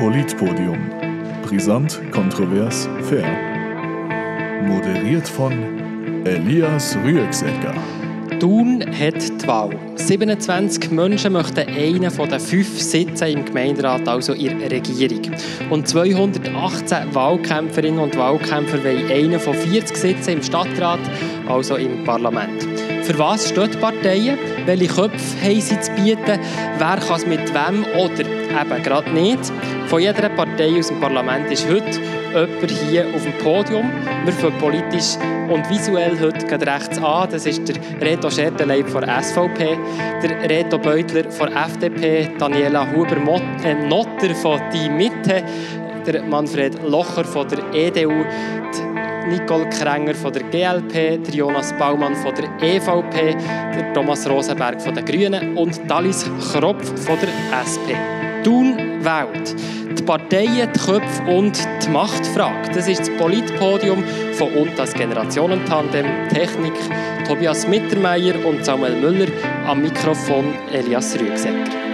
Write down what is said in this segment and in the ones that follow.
Politpodium. Brisant, kontrovers, fair. Moderiert von Elias Rüegsegger. Thun hat die Wahl. 27 Menschen möchten einen von den fünf Sitzen im Gemeinderat, also in der Regierung. Und 218 Wahlkämpferinnen und Wahlkämpfer wollen einen von 40 Sitzen im Stadtrat, also im Parlament. Für was stehen die Parteien? Welche Köpfe haben sie zu bieten? Wer kann es mit wem oder eben gerade nicht? Von jeder Partei aus dem Parlament ist heute jemand hier auf dem Podium. Wir fangen politisch und visuell heute gerade rechts an. Das ist der Reto Schertenleib von SVP, der Reto Beutler von FDP, Daniela Huber-Notter von «Die Mitte», der Manfred Locher von der EDU, Nicole Krenger von der GLP, der Jonas Baumann von der EVP, der Thomas Rosenberg von den Grünen und Dalis Kropf von der SP. Thun wählt. Die Parteien, die Köpfe und die Machtfrage. Das ist das Politpodium von und das Generationentandem Technik Tobias Mittermeier und Samuel Müller am Mikrofon Elias Rüegsecker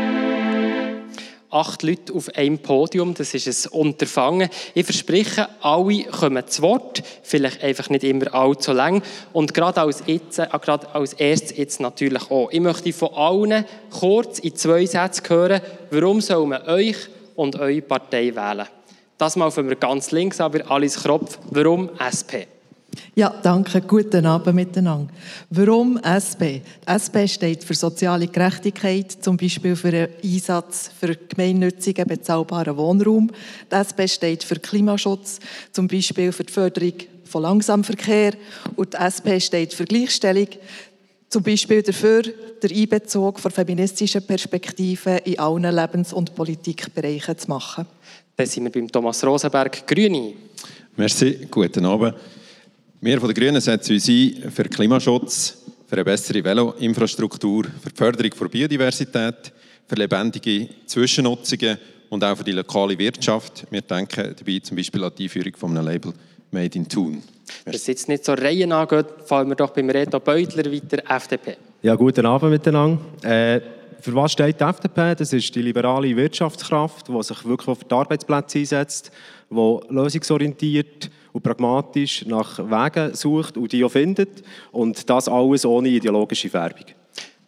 acht Leute auf einem Podium. Das ist ein Unterfangen. Ich verspreche, alle kommen zu Wort. Vielleicht einfach nicht immer allzu lang. Und gerade als, jetzt, äh, gerade als erstes jetzt natürlich auch. Ich möchte von allen kurz in zwei Sätzen hören, warum soll man euch und eure Partei wählen. Das mal von mir ganz links, aber Alice Kropf. Warum SP? Ja, danke. Guten Abend miteinander. Warum SP? Die SP steht für soziale Gerechtigkeit, zum Beispiel für einen Einsatz für gemeinnützigen, bezahlbaren Wohnraum. Die SP steht für Klimaschutz, zum Beispiel für die Förderung von Langsamverkehr. Und die SP steht für Gleichstellung, zum Beispiel dafür, den Einbezug von feministischen Perspektiven in allen Lebens- und Politikbereichen zu machen. Dann sind wir beim Thomas Rosenberg, Grüne. Merci, guten Abend. Wir von den Grünen setzen uns ein für Klimaschutz, für eine bessere Veloinfrastruktur, für die Förderung der Biodiversität, für lebendige Zwischennutzungen und auch für die lokale Wirtschaft. Wir denken dabei zum Beispiel an die Einführung von einem Label Made in Thun. Wenn es jetzt nicht so Reihen angeht, fallen wir doch beim Reto Beutler weiter, FDP. Ja, guten Abend miteinander. Äh, für was steht die FDP? Das ist die liberale Wirtschaftskraft, die sich wirklich für die Arbeitsplätze einsetzt, die lösungsorientiert und pragmatisch nach Wegen sucht und die auch findet. Und das alles ohne ideologische Färbung.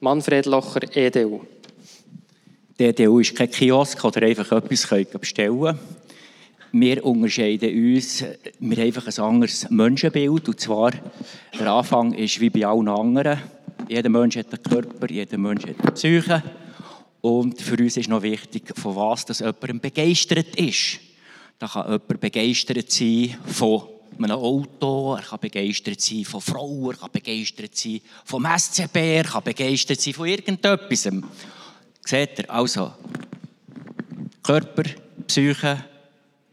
Manfred Locher, EDU. Die EDU ist kein Kiosk oder einfach etwas bestellen können. Wir unterscheiden uns, wir haben einfach ein anderes Menschenbild. Und zwar, der Anfang ist wie bei allen anderen. Jeder Mensch hat einen Körper, jeder Mensch hat eine Psyche. Und für uns ist noch wichtig, von was das jemand begeistert ist. Da kann jemand begeistert sein von einem Auto, er kann begeistert sein von Frauen, er kann begeistert sein vom SCB, er kann begeistert sein von irgendetwas. Seht ihr? Also, Körper, Psyche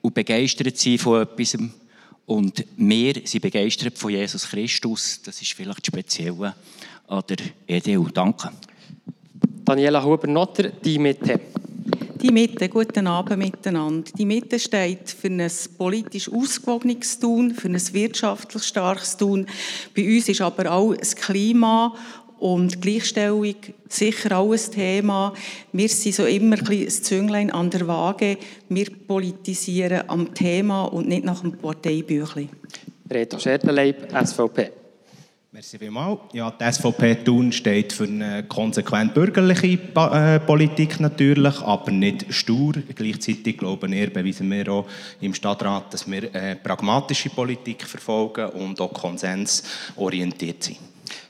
und begeistert sein von etwas. Und wir sind begeistert von Jesus Christus. Das ist vielleicht speziell an der EDU. Danke. Daniela Huber-Notter, die Mitte. Die Mitte, guten Abend miteinander. Die Mitte steht für ein politisch ausgewogenes Tun, für ein wirtschaftlich starkes Tun. Bei uns ist aber auch das Klima und Gleichstellung sicher auch ein Thema. Wir sind so immer ein Zünglein an der Waage. Wir politisieren am Thema und nicht nach dem Parteibüchlein. Reto Schertenleib, SVP. Merci vielmals. Ja, die SVP Thun steht für eine konsequent bürgerliche äh, Politik natürlich, aber nicht stur. Gleichzeitig glauben wir, beweisen wir auch im Stadtrat, dass wir eine pragmatische Politik verfolgen und auch konsensorientiert sind.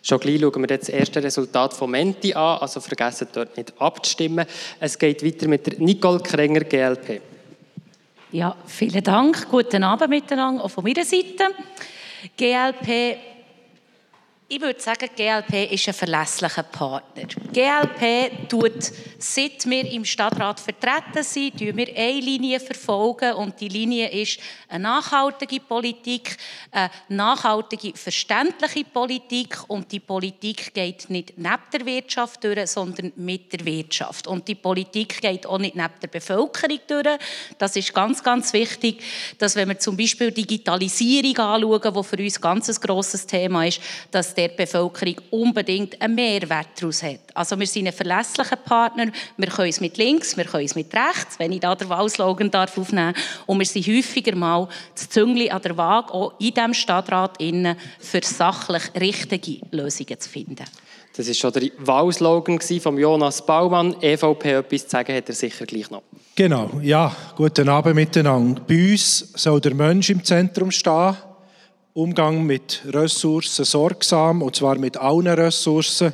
Schon gleich schauen wir das erste Resultat von Menti an, also vergessen dort nicht abzustimmen. Es geht weiter mit der Nicole Krenger, GLP. Ja, vielen Dank. Guten Abend miteinander, auch von meiner Seite. GLP ich würde sagen, die GLP ist ein verlässlicher Partner. Die GLP tut, seit wir im Stadtrat vertreten sind, wir eine Linie verfolgen und die Linie ist eine nachhaltige Politik, eine nachhaltige, verständliche Politik und die Politik geht nicht neben der Wirtschaft durch, sondern mit der Wirtschaft. Und die Politik geht auch nicht neben der Bevölkerung durch. Das ist ganz, ganz wichtig, dass wenn wir zum Beispiel Digitalisierung anschauen, wo für uns ganz ein grosses Thema ist, dass der Bevölkerung unbedingt einen Mehrwert daraus hat. Also wir sind ein verlässlicher Partner, wir können es mit links, wir können es mit rechts, wenn ich da den Wahlslogan darf aufnehmen und wir sind häufiger mal das Züngli an der Waage, auch in diesem Stadtrat innen, für sachlich richtige Lösungen zu finden. Das war schon der Wahlslogan von Jonas Baumann. EVP etwas zu sagen hat er sicher gleich noch. Genau, ja, guten Abend miteinander. Bei uns soll der Mensch im Zentrum stehen. Umgang mit Ressourcen sorgsam, und zwar mit allen Ressourcen,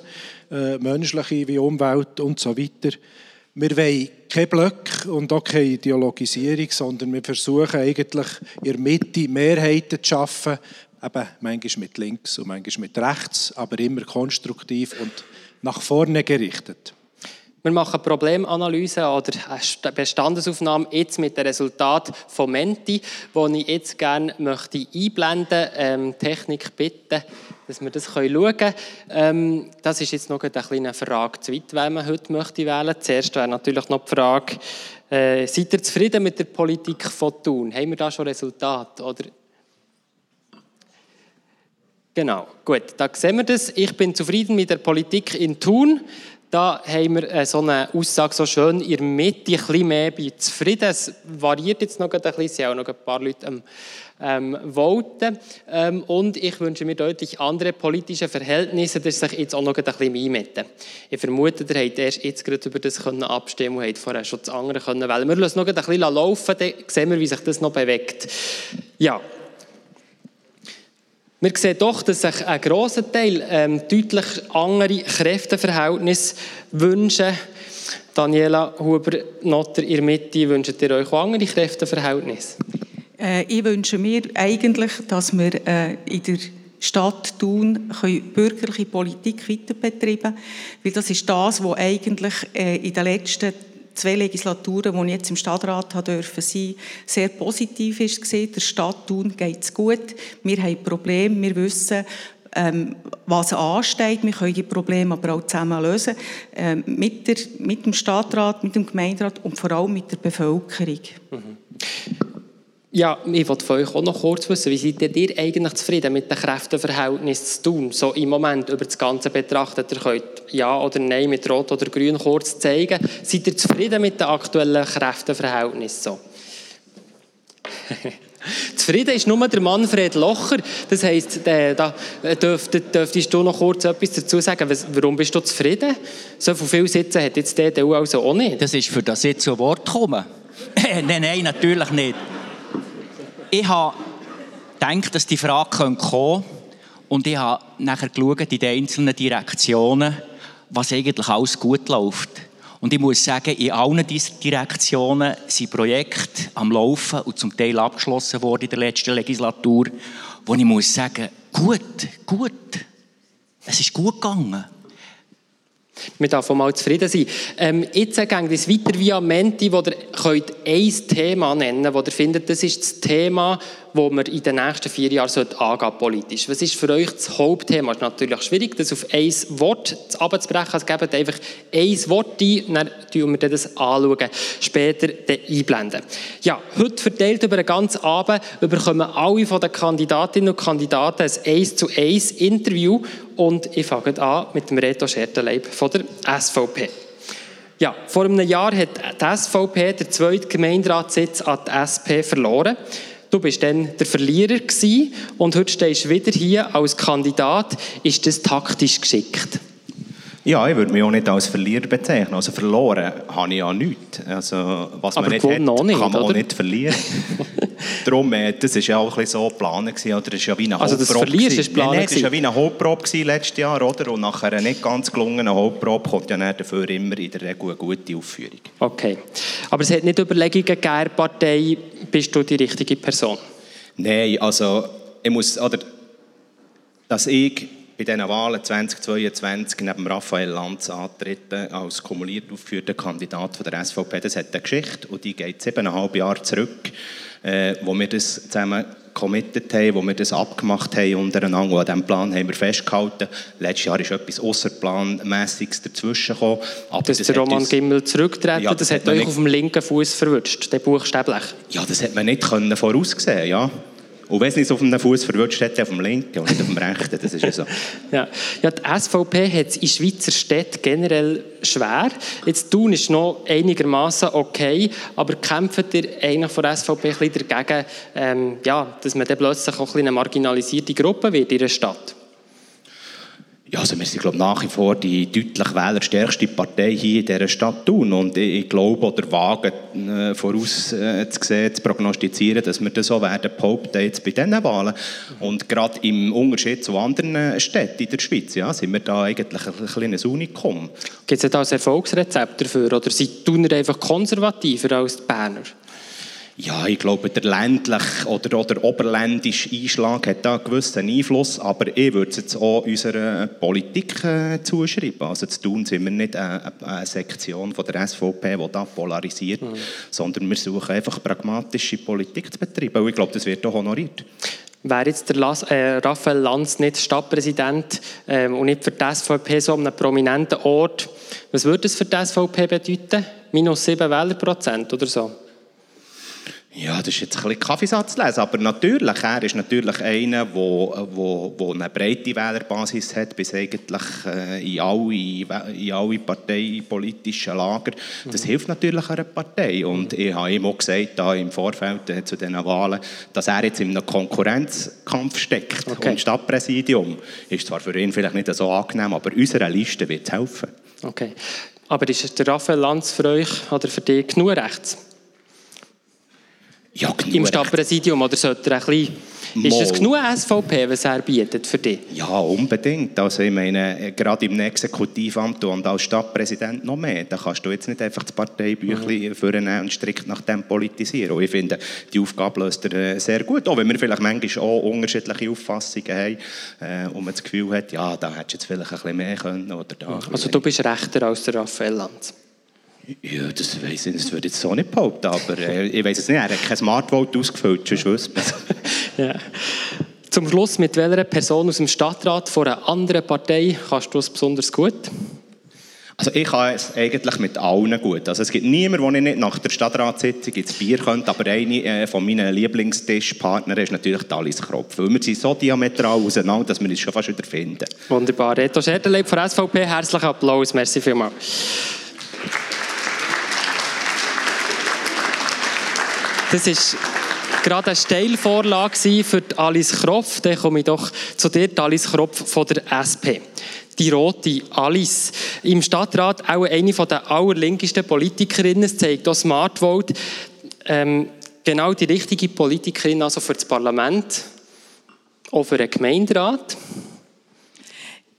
äh, menschliche wie Umwelt und so weiter. Wir wollen keine Blöcke und auch keine Ideologisierung, sondern wir versuchen eigentlich in der Mitte Mehrheiten zu schaffen, eben manchmal mit links und manchmal mit rechts, aber immer konstruktiv und nach vorne gerichtet. Wir machen Problemanalyse oder Bestandesaufnahme jetzt mit dem Resultat von Menti, wo ich jetzt gerne möchte einblenden ähm, Technik bitten, dass wir das schauen können. Ähm, das ist jetzt noch eine kleine Frage zu weit, wen man heute möchte wählen. Zuerst wäre natürlich noch die Frage, äh, seid ihr zufrieden mit der Politik von Thun? Haben wir da schon Resultate? Oder Genau, gut, da sehen wir das. Ich bin zufrieden mit der Politik in Thun. Da haben wir äh, so eine Aussage so schön in der Mitte, ein bisschen mehr bei zufrieden. Es variiert jetzt noch ein bisschen, es sind auch noch ein paar Leute am ähm, voten. Ähm, und ich wünsche mir deutlich andere politische Verhältnisse, dass sich jetzt auch noch ein bisschen einmeten. Ich vermute, ihr habt erst jetzt gerade über das können abstimmen und habt vorher schon das andere können wählen. Wir lassen noch ein bisschen laufen, dann sehen wir, wie sich das noch bewegt. Ja, wir sehen doch, dass sich ein grosser Teil ähm, deutlich andere Kräfteverhältnisse wünschen. Daniela Huber-Notter der Mitte, wünscht ihr euch auch andere Kräfteverhältnisse? Äh, ich wünsche mir eigentlich, dass wir äh, in der Stadt Thun können bürgerliche Politik weiter betreiben weil das ist das, was eigentlich äh, in den letzten zwei Legislaturen, die ich jetzt im Stadtrat haben dürfen sein, sehr positiv ist gesehen. Der Stadt Thun geht es gut. Wir haben Probleme. Wir wissen, ähm, was ansteht. Wir können die Probleme aber auch zusammen lösen. Ähm, mit, der, mit dem Stadtrat, mit dem Gemeinderat und vor allem mit der Bevölkerung. Mhm. Ja, ich wollte von euch auch noch kurz wissen, wie seid ihr eigentlich zufrieden mit dem Kräfteverhältnis zu tun? So im Moment über das Ganze betrachtet, ihr könnt Ja oder Nein mit Rot oder Grün kurz zeigen. Seid ihr zufrieden mit dem aktuellen Kräfteverhältnis? So? Zufrieden ist nur der Manfred Locher. Das heisst, da dürftest, dürftest du noch kurz etwas dazu sagen. Warum bist du zufrieden? So viele Sitze hat jetzt die EDU also auch nicht. Das ist für das jetzt zu Wort kommen. nein, nein, natürlich nicht. Ich habe gedacht, dass die Frage kommen könnte. Und ich habe nachher geschaut in den einzelnen Direktionen, was eigentlich alles gut läuft. Und ich muss sagen, in allen dieser Direktionen sind Projekte am Laufen und zum Teil abgeschlossen worden in der letzten Legislatur, wo ich muss sagen, gut, gut. Es ist gut gegangen. Wir dürfen mal zufrieden sein. Ähm, jetzt geht es weiter via Menti, wo ihr könnt ein Thema nennen könnt, wo ihr findet, das ist das Thema, wo wir in den nächsten vier Jahren angehen politisch. Was ist für euch das Hauptthema? Es ist natürlich schwierig, das auf ein Wort abzubrechen. Also gebt einfach ein Wort ein, dann schauen wir das anschauen, später einblenden. Ja, heute verteilt über den ganzen Abend bekommen alle von den Kandidatinnen und Kandidaten ein 1 zu 1 Interview und ich fange an mit dem Reto Schertenleib von der SVP. Ja, vor einem Jahr hat die SVP den zweiten Gemeinderatssitz an die SP verloren. Du bist dann der Verlierer gewesen und heute stehst du wieder hier als Kandidat. Ist das taktisch geschickt? Ja, ich würde mich auch nicht als Verlierer bezeichnen. Also verloren habe ich ja nichts. Also, was Aber man nicht hat, nicht, kann man oder? auch nicht verlieren. Darum, äh, das war ja auch ein so geplant. Gewesen, oder? Das ist ja wie eine also das Verlieren ist geplant? Nein, das war ja wie eine Hauptprobe letztes Jahr. Oder? Und nach einer nicht ganz gelungenen Hauptprobe kommt ja dafür immer in der Regel eine gute Aufführung. Okay. Aber es hat nicht Überlegungen gegeben, Partei, bist du die richtige Person? Nein, also ich muss... Oder, dass ich bei diesen Wahlen 2022 neben Raphael Lanz antreten als kumuliert aufgeführter Kandidat von der SVP. Das hat eine Geschichte und die geht siebeneinhalb Jahre zurück, äh, wo wir das zusammen committed haben, wo wir das abgemacht haben untereinander. Und an diesem Plan haben wir festgehalten. Letztes Jahr ist etwas Außerplanmäßiges dazwischen gekommen. Aber Dass das der Roman uns... Gimmel zurücktreten, ja, das, das hat euch nicht... auf dem linken Fuß verwünscht, der buchstäblich. Ja, das hat man nicht können voraussehen, ja. Und wenn es nicht auf einem Fuß verwirrt, steht auf dem linken und nicht auf dem rechten. Das ist ja so. Ja. ja, die SVP hat es in Schweizer Städten generell schwer. Jetzt tun ist noch einigermaßen okay, aber kämpft ihr eigentlich von der SVP ein dagegen, ähm, ja, dass man dann plötzlich auch ein eine marginalisierte Gruppe wird in der Stadt? Ja, also wir sind glaube nach wie vor die deutlich wählerstärkste Partei hier in dieser Stadt Thun und ich, glaube oder wage äh, voraus äh, zu prognostizieren, dass wir das so werden behaupten jetzt bei diesen Wahlen und gerade im Unterschied zu anderen Städten in der Schweiz ja, sind wir da eigentlich ein kleines Unikum. Gibt es da ein Erfolgsrezept dafür oder sind Thuner einfach konservativer als die Berner? Ja, ich glaube, der ländliche oder, oder oberländische Einschlag hat da einen gewissen Einfluss, aber ich würde es jetzt auch unserer Politik äh, zuschreiben. Also zu tun sind wir nicht eine, eine Sektion von der SVP, die da polarisiert, mhm. sondern wir suchen einfach pragmatische Politik zu betreiben. Und ich glaube, das wird auch honoriert. Wäre jetzt der Las äh, Raphael Lanz nicht Stadtpräsident ähm, und nicht für die SVP so an einem prominenten Ort, was würde das für die SVP bedeuten? Minus 7 Wählerprozent oder so? Ja, das ist jetzt ein bisschen Kaffeesatz lesen, aber natürlich, er ist natürlich einer, der wo, wo, wo eine breite Wählerbasis hat, bis eigentlich äh, in alle, in alle parteipolitischen Lager. Das mhm. hilft natürlich einer Partei und ich habe ihm auch gesagt, da im Vorfeld äh, zu diesen Wahlen, dass er jetzt in einem Konkurrenzkampf steckt okay. und Stadtpräsidium ist zwar für ihn vielleicht nicht so angenehm, aber unserer Liste wird es helfen. Okay, aber ist der Raphael Lanz für euch oder für dich genug rechts? Ja, Im Stadtpräsidium oder sollte er ein bisschen ist es genug SVP, was er bietet für dich? Ja, unbedingt. Also ich meine, gerade im Exekutivamt und als Stadtpräsident noch mehr. Da kannst du jetzt nicht einfach das Parteibüchlein mhm. vornehmen und strikt nach dem politisieren. Und ich finde, die Aufgabe löst er äh, sehr gut. Auch wenn wir vielleicht manchmal auch unterschiedliche Auffassungen haben äh, und man das Gefühl hat, ja, da hättest du jetzt vielleicht ein bisschen mehr können. Oder da also du bist rechter als der Raphael Lanz? Ja, das weiß ich, das würde ich so nicht behaupten, aber äh, ich weiß es nicht. Er hat kein Smartvote ausgefüllt, sonst wüsste ja. Zum Schluss, mit welcher Person aus dem Stadtrat von einer anderen Partei kannst du es besonders gut? Also ich kann es eigentlich mit allen gut. Also es gibt niemanden, wo ich nicht nach der Stadtratssitzung ins Bier könnte, aber eine äh, von meinen Lieblingstischpartnern ist natürlich Alice Kropf. Weil wir sind so diametral auseinander, dass wir uns schon fast wieder finden. Wunderbar. Reto Scherderleib von SVP, herzlichen Applaus. Merci vielmals. Das ist gerade eine Steilvorlage für Alice Kropf. Dann komme ich doch zu dir, Alice Kropf von der SP. Die rote Alice. Im Stadtrat auch eine der allerlinkesten Politikerinnen. Es zeigt auch Smart Vote. Ähm, genau die richtige Politikerin also für das Parlament, auch für den Gemeinderat.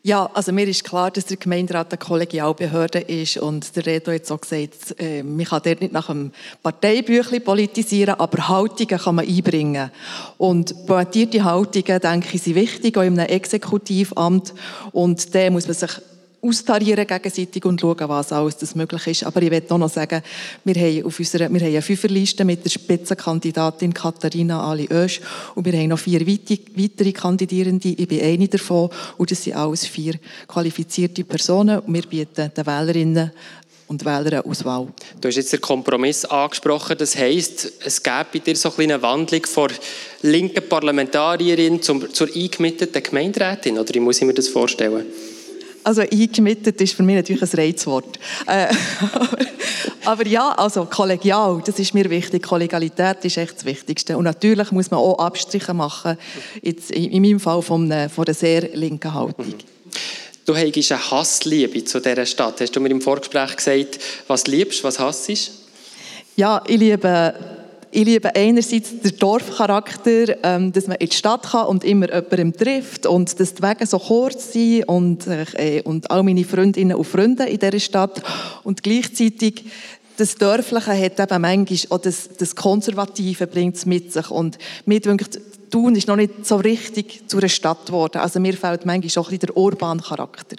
Ja, also mir ist klar, dass der Gemeinderat eine Kollegialbehörde ist und der Redo hat so gesagt, äh, man kann dort nicht nach einem Parteibüchlein politisieren, aber Haltungen kann man einbringen. Und pointierte Haltungen, denke ich, sind wichtig, auch in einem Exekutivamt und da muss man sich austarieren gegenseitig und schauen, was alles möglich ist. Aber ich will auch noch sagen, wir haben, auf unserer, wir haben eine Fünferliste mit der Spitzenkandidatin Katharina Ali Oesch und wir haben noch vier weitere Kandidierende. Ich bin eine davon und das sind alles vier qualifizierte Personen. Und wir bieten den Wählerinnen und Wählern Auswahl. Du hast jetzt den Kompromiss angesprochen. Das heisst, es gäbe bei dir so eine Wandlung von linken Parlamentarierin zur eingemitteten Gemeinderätin, oder wie muss ich mir das vorstellen? Also eingemittet ist für mich natürlich ein Reizwort. Äh, aber ja, also kollegial, das ist mir wichtig. Kollegialität ist echt das Wichtigste. Und natürlich muss man auch Abstriche machen, jetzt in meinem Fall von einer, von einer sehr linken Haltung. Mhm. Du hast eine Hassliebe zu dieser Stadt. Hast du mir im Vorgespräch gesagt, was liebst, was hasst? Ja, ich liebe ich liebe einerseits den Dorfcharakter, ähm, dass man in die Stadt kann und immer jemanden trifft und dass die Wege so kurz sind und, äh, und all meine Freundinnen und Freunde in dieser Stadt. Und gleichzeitig das Dörfliche hat eben manchmal auch das, das Konservative bringt es mit sich. Und mir denkt, Thun ist noch nicht so richtig zu einer Stadt geworden. Also mir fehlt manchmal auch ein bisschen der urbane Charakter.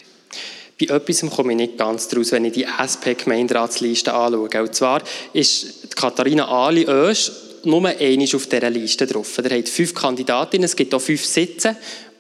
Bei etwas komme ich nicht ganz draus, wenn ich die SP-Gemeinderatsliste anschaue. Und zwar ist Katharina Ali Oesch nur einmal auf dieser Liste drauf. Er hat fünf Kandidatinnen, es gibt auch fünf Sitze.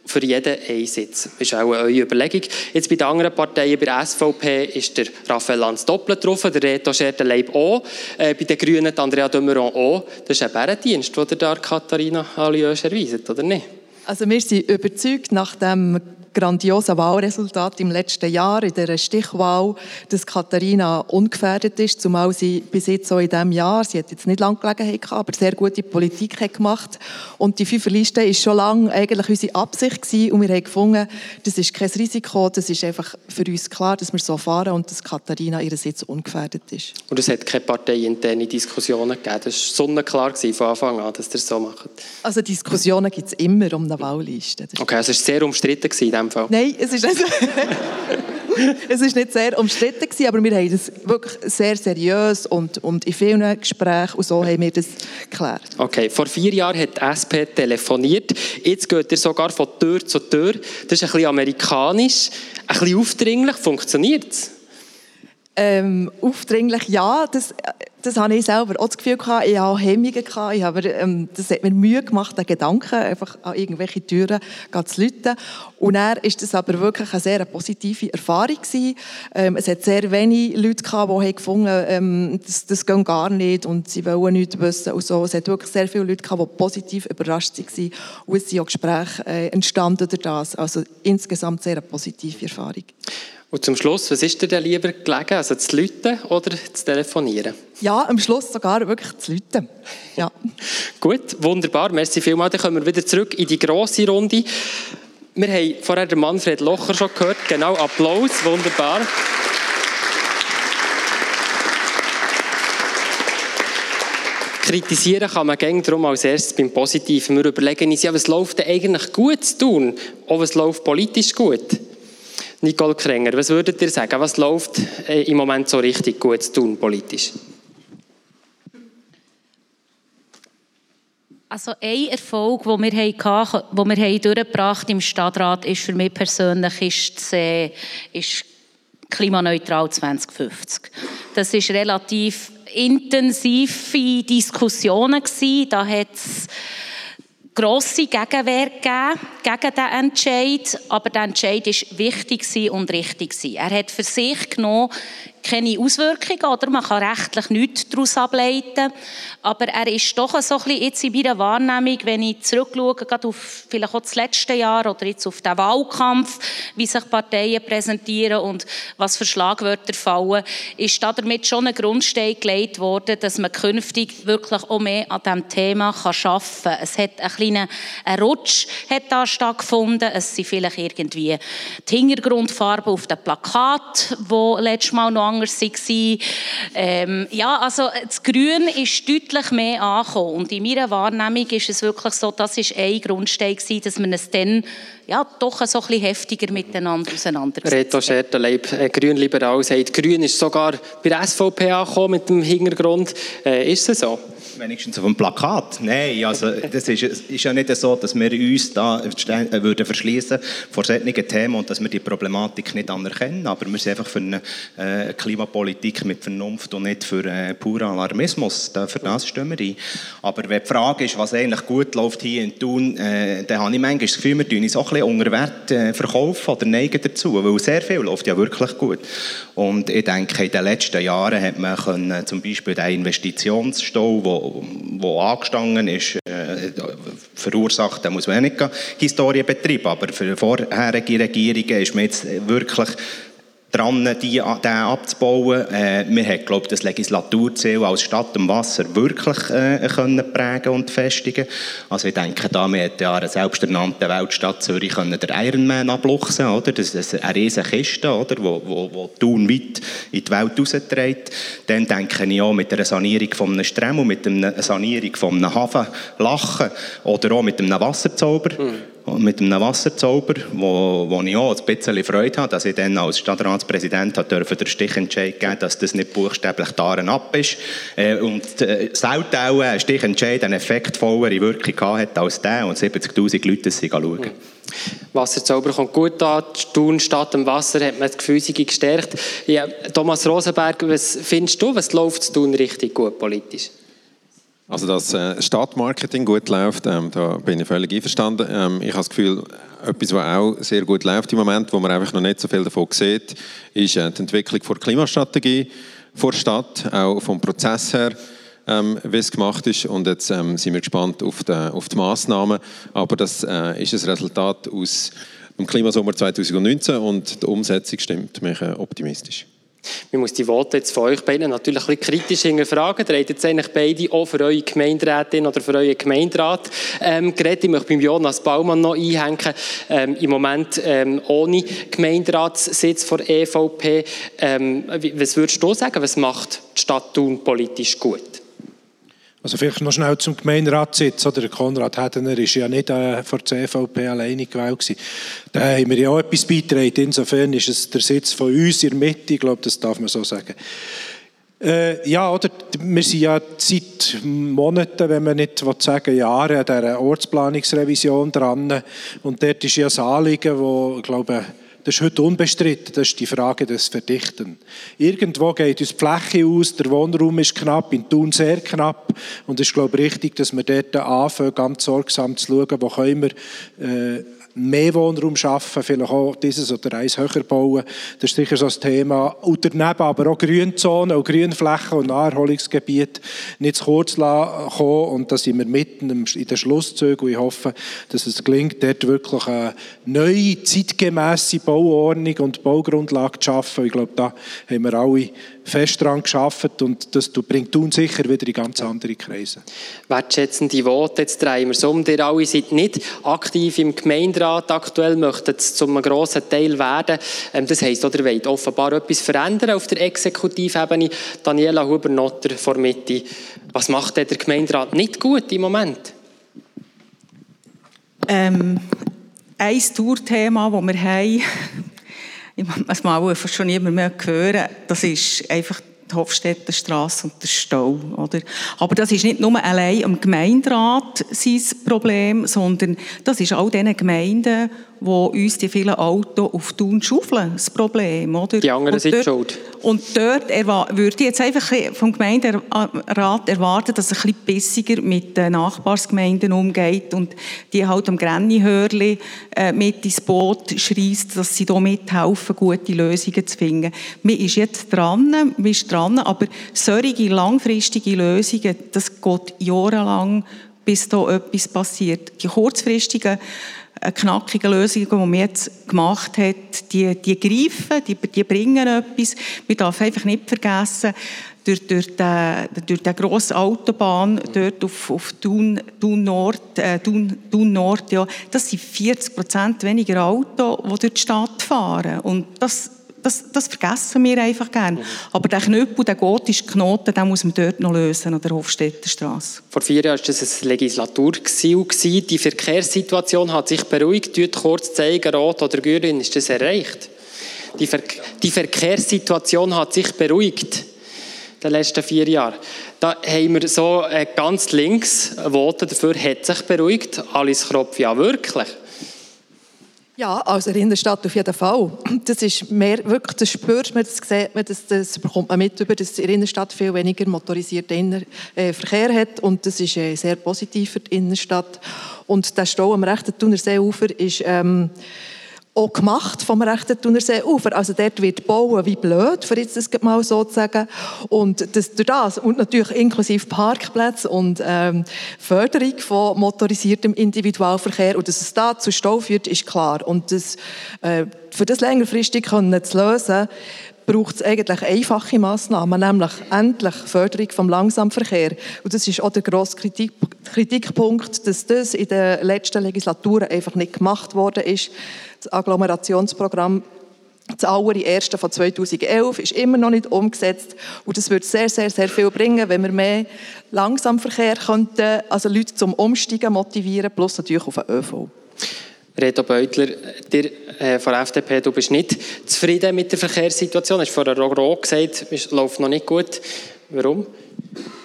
für jeden einen Sitz. Das ist auch eure Überlegung. Jetzt bei den anderen Parteien, bei der SVP ist der Raphael Lanz doppelt drauf, der Reto Schertenleib auch, äh, bei den Grünen Andrea Dömeron auch. Das ist ein Bärendienst, den da Katharina Aliösch erweist, oder nicht? Also wir sind überzeugt, nach dem grandiosen Wahlresultat im letzten Jahr, in der Stichwahl, dass Katharina ungefährdet ist, zumal sie bis jetzt so in diesem Jahr, sie hat jetzt nicht lange Gelegenheit gehabt, aber sehr gute Politik hat gemacht. Und die Fünferliste ist schon lange eigentlich unsere Absicht gewesen und wir haben gefunden, das ist kein Risiko, das ist einfach für uns klar, dass wir so fahren und dass Katharina ihren Sitz ungefährdet ist. Und es hat keine parteiinterne Diskussionen gegeben, das war sonnenklar von Anfang an, dass ihr das so macht? Also Diskussionen gibt es immer um eine Wahlliste. Okay, also es war sehr umstritten in dem Fall? Nein, es ist nicht, es ist nicht sehr umstritten gewesen, aber wir haben das wirklich sehr seriös und, und in vielen Gesprächen und so haben wir das geklärt. Okay, vor vier Jahren hat die SP telefoniert. Jetzt geht ihr sogar von Tür zu Tür. Das ist ein bisschen amerikanisch, ein bisschen aufdringlich. Funktioniert es? Ähm, aufdringlich, ja. Das, das habe ich selber auch das Gefühl gehabt. Ich hatte Hemmungen gehabt. Ich habe, ähm, das hat mir Mühe gemacht, den Gedanken, einfach an irgendwelche Türen zu läuten. Und dann ist das aber wirklich eine sehr positive Erfahrung gewesen. Ähm, es hat sehr wenige Leute gehabt, die haben gefunden, ähm, das, das geht gar nicht und sie wollen nichts wissen und so. Es hat wirklich sehr viele Leute gehabt, die positiv überrascht waren. Und es sind auch Gespräche äh, entstanden durch das. Also insgesamt sehr eine positive Erfahrung. Und zum Schluss, was ist dir denn lieber gelegen? Also zu läuten oder zu telefonieren? Ja, am Schluss sogar wirklich zu läuten. Ja. Gut, wunderbar. Merci vielmals. Dann kommen wir wieder zurück in die grosse Runde. Wir haben vorher den Manfred Locher schon gehört. Genau, Applaus. Wunderbar. Kritisieren kann man gängig darum als erstes beim Positiven. Wir überlegen uns, ja, was läuft denn eigentlich gut zu tun? Auch was läuft politisch gut? Nicole Krenger, was würdet ihr sagen? Was läuft äh, im Moment so richtig gut zu tun politisch? Also ein Erfolg, den wir, hatten, den wir durchgebracht im Stadtrat, ist für mich persönlich ist, äh, ist klimaneutral 2050. Das ist relativ intensive Diskussionen gewesen. Da hat grosse Gegenwehr gegeben gegen diesen Entscheid, aber der Entscheid war wichtig und richtig. Er hat für sich genommen, keine Auswirkungen, oder? Man kann rechtlich nichts daraus ableiten. Aber er ist doch so ein bisschen jetzt in meiner Wahrnehmung, wenn ich zurückschaue, gerade auf vielleicht auch das letzte Jahr oder jetzt auf den Wahlkampf, wie sich Parteien präsentieren und was für Schlagwörter fallen, ist damit schon ein Grundstein gelegt worden, dass man künftig wirklich auch mehr an diesem Thema kann arbeiten kann. Es hat einen kleinen Rutsch hat da stattgefunden. Es sind vielleicht irgendwie die Hintergrundfarben auf dem Plakat, wo letztes Mal noch anders waren. Ähm, ja, also das Grün ist deutlich mehr angekommen. Und in meiner Wahrnehmung ist es wirklich so, das war ein Grundstein, gewesen, dass man es dann ja, doch so ein bisschen heftiger miteinander auseinandergesetzt Reto Schertenleib, äh, Grünliberal, sagt, Grün ist sogar bei der SVP angekommen mit dem Hintergrund. Äh, ist es so? Wenigstens auf dem Plakat. Nein, also das ist, ist ja nicht so, dass wir uns da äh, würden verschließen vor solchen Themen und dass wir die Problematik nicht anerkennen. Aber wir sind einfach für eine äh, Klimapolitik mit Vernunft und nicht für äh, puren Alarmismus. Da, für das stimmen wir ein. Aber wenn die Frage ist, was eigentlich gut läuft hier in Thun, äh, dann habe ich manchmal das Gefühl, wir tun uns auch bisschen unter Wert äh, verkaufen oder neigen dazu, weil sehr viel läuft ja wirklich gut. Und ich denke, in den letzten Jahren hat man können, zum Beispiel den Investitionsstau, wo wo angestanden ist, äh, verursacht, da muss man nicht Historie betreiben, aber für vorherige Regierungen ist man jetzt wirklich dran, die, den abzubauen. Äh, wir haben, glaube ich, das Legislaturziel als Stadt am Wasser wirklich äh, können prägen und festigen. Also ich denke, da wir ja eine selbsternannte Weltstadt Zürich können der Ironman abluchsen, oder? Das ist eine riesige Kiste, oder? Wo, wo, wo Thun weit in die Welt rausträgt. Dann denke ich auch mit der Sanierung von einem Stremmel, mit einer Sanierung von einem Hafen Lachen oder auch mit einem Wasserzauber. Mhm mit einem Wasserzauber, wo, wo ich auch ein bisschen Freude habe, dass ich dann als Stadtratspräsident durfte den Stichentscheid geben dass das nicht buchstäblich daran ab ist. Äh, und äh, selten auch ein Stichentscheid eine effektvollere Wirkung hat als der und 70'000 Leute schauen. Mhm. Wasserzauber kommt gut an, Thun statt dem Wasser hat man das Gefühl gestärkt. Ja, Thomas Rosenberg, was findest du, was läuft zu tun richtig gut politisch? Also, dass äh, Stadtmarketing gut läuft, ähm, da bin ich völlig einverstanden. Ähm, ich habe das Gefühl, etwas, was auch sehr gut läuft im Moment, wo man einfach noch nicht so viel davon sieht, ist äh, die Entwicklung der Klimastrategie vor der Stadt, auch vom Prozess her, ähm, wie es gemacht ist. Und jetzt ähm, sind wir gespannt auf die, auf die Massnahmen. Aber das äh, ist ein Resultat aus dem Klimasommer 2019 und die Umsetzung stimmt mich äh, optimistisch. Man muss die Worte jetzt von euch beiden natürlich ein bisschen kritisch hinterfragen. Ihr habt jetzt eigentlich beide auch für eure Gemeinderätin oder für euren Gemeinderat ähm, geredet. Ich möchte beim Jonas Baumann noch einhängen. Ähm, Im Moment ähm, ohne Gemeinderatssitz von EVP. Ähm, was würdest du sagen, was macht die Stadt Thun politisch gut? Also vielleicht noch schnell zum Gemeinderatssitz. Oder Konrad Hedener war ja nicht äh, vor der CVP alleine gewählt. Gewesen. Da haben wir ja auch etwas beigetragen. Insofern ist es der Sitz von uns in der Mitte. Ich glaube, das darf man so sagen. Äh, ja, oder? Wir sind ja seit Monaten, wenn man nicht sagen Jahren, an dieser Ortsplanungsrevision dran. Und dort ist ja ein Anliegen, das, ich glaube, das ist heute unbestritten, das ist die Frage des Verdichten. Irgendwo geht uns die Fläche aus, der Wohnraum ist knapp, in Thun sehr knapp und es ist, glaube ich, richtig, dass wir dort anfangen, ganz sorgsam zu schauen, wo können wir äh, mehr Wohnraum schaffen, vielleicht auch dieses oder eins höher bauen. Das ist sicher so ein Thema. Und daneben aber auch Grünzonen und Grünflächen und Naherholungsgebiete nicht zu kurz kommen. Und da sind wir mitten in den Schlusszügen und ich hoffe, dass es gelingt, dort wirklich eine neue, zeitgemäße Bauordnung und Baugrundlage zu schaffen. Ich glaube, da haben wir alle fest daran geschafft und das bringt uns sicher wieder in ganz andere Kreise. Wertschätzende Worte, jetzt drehen wir es um. Ihr alle seid nicht aktiv im Gemeinderat aktuell, möchtet es zu einem grossen Teil werden. Ähm, das heisst, ihr wollt offenbar etwas verändern auf der Exekutivebene. Daniela Huber-Notter vor Mitte. Was macht der Gemeinderat nicht gut im Moment? Ähm, ein Tourthema, das wir haben, was man auch schon niemand mehr hören, das ist einfach die Hofstädter und der Stau. Oder? Aber das ist nicht nur allein am Gemeinderat sein Problem, sondern das ist all diesen Gemeinden, wo uns die vielen Autos auf Thun schaufeln, das Problem. Oder? Die anderen sind schuld. Und dort würde ich jetzt einfach vom Gemeinderat erwarten, dass er ein bisschen bissiger mit den Nachbarsgemeinden umgeht und die halt am Grennihörli äh, mit ins Boot schreist, dass sie da mithelfen, gute Lösungen zu finden. Man ist jetzt dran, man ist dran, aber solche langfristige Lösungen, das geht jahrelang, bis da etwas passiert. Die kurzfristigen knackigen Lösungen, die man jetzt gemacht hat, die, die greifen, die, die bringen etwas. Man darf einfach nicht vergessen, durch, durch, den, durch die grosse Autobahn dort auf, auf Thun, Thun Nord, äh, Thun, Thun Nord, ja, das sind 40 Prozent weniger Autos, die durch die Stadt fahren. Und das das, das vergessen wir einfach gerne. Aber der Knüppel, der gotische Knoten, den muss man dort noch lösen, an der Hofstädter Straße. Vor vier Jahren war das ein Legislaturziel. Die Verkehrssituation hat sich beruhigt. Dort kurz zeigen, rot oder grün, ist das erreicht? Die, Ver die Verkehrssituation hat sich beruhigt in den letzten vier Jahren. Da haben wir so äh, ganz links Voten dafür, hat sich beruhigt. Alice Kropf, ja wirklich. Ja, also in der Stadt auf jeden Fall. Das ist mehr, wirklich, das spürt man, das sieht man, das, das bekommt man mit über, dass der Innenstadt viel weniger motorisierten äh, Verkehr hat und das ist äh, sehr positiv für die Innenstadt. Und der Stau am rechten Thunerseeufer ist ähm, auch gemacht vom rechten Thunerseeufer. Also dort wird bauen wie blöd, für jetzt das mal so zu sagen. Und das, durch das, und natürlich inklusive Parkplätze und ähm, Förderung von motorisiertem Individualverkehr und dass es da zu Stau führt, ist klar. Und das, äh, für das längerfristig können zu lösen, braucht es eigentlich einfache Massnahmen, nämlich endlich Förderung vom Langsamverkehr. Und das ist auch der grosse Kritik, Kritikpunkt, dass das in den letzten Legislaturen einfach nicht gemacht worden ist. Das Agglomerationsprogramm das allererste von 2011 ist immer noch nicht umgesetzt und das würde sehr, sehr, sehr viel bringen, wenn wir mehr Langsamverkehr könnten, also Leute zum Umsteigen motivieren, plus natürlich auf den ÖV. Reto Beutler, dir äh, von der FDP, du bist nicht zufrieden mit der Verkehrssituation. Du hast vorher auch gesagt, es läuft noch nicht gut. Warum?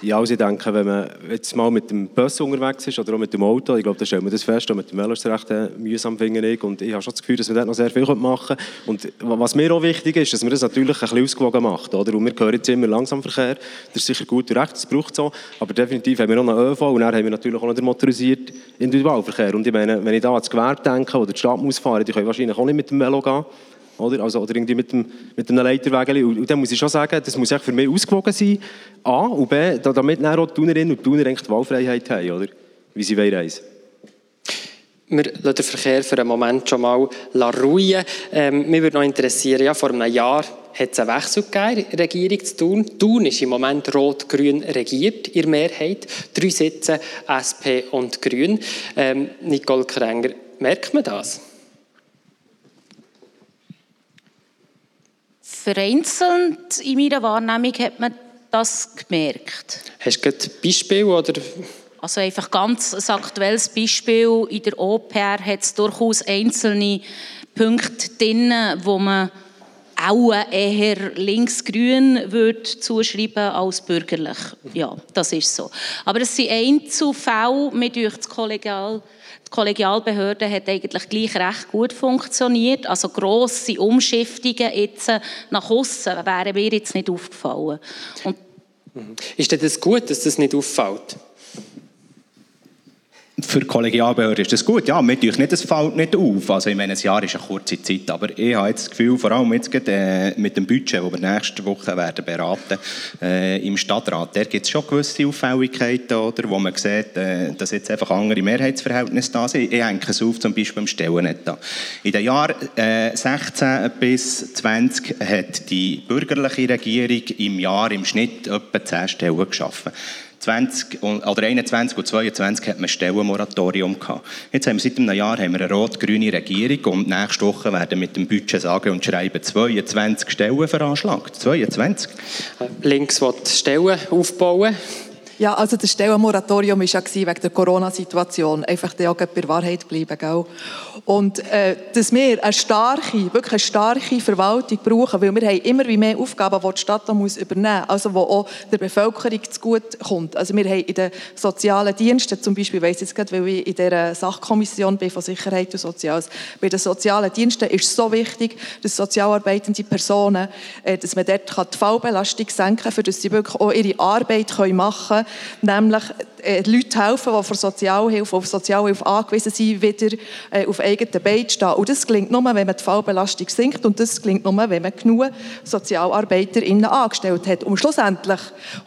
Ja, also ich denke, wenn man jetzt mal mit dem Bus unterwegs ist oder auch mit dem Auto, ich glaube, da stellt man das fest, auch mit dem Velo ist recht äh, mühsam, finde ich. Und ich habe schon das Gefühl, dass wir dort noch sehr viel machen können. Und was mir auch wichtig ist, dass man das natürlich ein bisschen ausgewogen macht. Oder? Und wir hören jetzt immer Langsamverkehr, das ist sicher gut und recht, das braucht es auch. Aber definitiv haben wir noch ÖV und dann haben wir natürlich auch noch den motorisierten Individualverkehr. Und ich meine, wenn ich da ans Gewerbe denke oder die Stadt muss fahren, die können wahrscheinlich auch nicht mit dem Velo gehen. Oder, also, oder irgendwie mit, dem, mit einem Leiterweg. Und, und dann muss ich schon sagen, das muss für mich ausgewogen sein. A und B, damit dann auch die Tunerinnen und Tuner die Wahlfreiheit haben, oder? wie sie reisen wir lassen den Verkehr für einen Moment schon mal ruhen. Ähm, mich würde noch interessieren, ja, vor einem Jahr hat es einen Wechsel gegeben Regierung zu Thun. Thun ist im Moment rot-grün regiert, in Mehrheit. Drei Sitze SP und Grün. Ähm, Nicole Krenger, merkt man das? Vereinzelt in meiner Wahrnehmung hat man das gemerkt. Hast du ein Beispiel oder also einfach ganz ein aktuelles Beispiel. In der OPR hat es durchaus einzelne Punkte drin, wo man auch eher linksgrün würde zuschreiben als bürgerlich. Ja, das ist so. Aber es sind Einzelfälle, mit durch das Kollegial die Kollegialbehörde hat eigentlich gleich recht gut funktioniert. Also grosse Umschiftungen jetzt nach außen wären mir jetzt nicht aufgefallen. Und ist das gut, dass das nicht auffällt? Für die Kollegialbehörde ist das gut. Ja, mir nicht, es fällt nicht auf. Also, ich meine, ein Jahr ist eine kurze Zeit, aber ich habe jetzt das Gefühl, vor allem jetzt gerade, äh, mit dem Budget, das wir nächste Woche werden beraten äh, im Stadtrat, da gibt es schon gewisse Auffälligkeiten, oder, wo man sieht, äh, dass jetzt einfach andere Mehrheitsverhältnisse da sind. Ich hänge es auf, zum Beispiel im Stellenetat. In den Jahren äh, 16 bis 20 hat die bürgerliche Regierung im Jahr im Schnitt etwa 10 Stellen geschaffen. 20 oder 21 und 22 hat man ein Stellenmoratorium gehabt. Jetzt haben wir seit einem Jahr haben wir eine rot-grüne Regierung und nächste Woche werden mit dem Budget sagen und schreiben 22 Stellen veranschlagt. 22. Links will Stellen aufbauen. Ja, also das Stellenmoratorium war ja wegen der Corona-Situation. Einfach der bei Wahrheit bleiben. Gell? Und äh, dass wir eine starke, wirklich eine starke Verwaltung brauchen, weil wir haben immer mehr Aufgaben, die die Stadt muss übernehmen muss, also die auch der Bevölkerung zugute kommt. Also wir haben in den sozialen Diensten, zum Beispiel, ich weiss jetzt gerade, weil ich in dieser Sachkommission bin von Sicherheit und Soziales, bei den sozialen Diensten ist es so wichtig, dass sozialarbeitende Personen, äh, dass man dort die Fallbelastung senken kann, für dass sie wirklich auch ihre Arbeit machen können nämlich äh, Leute helfen, die von Sozialhilfe, auf Sozialhilfe angewiesen sind, wieder äh, auf eigenen Beinen stehen. Und das gelingt nur, wenn man die Fallbelastung sinkt und das gelingt nur, wenn man genug SozialarbeiterInnen angestellt hat. Und schlussendlich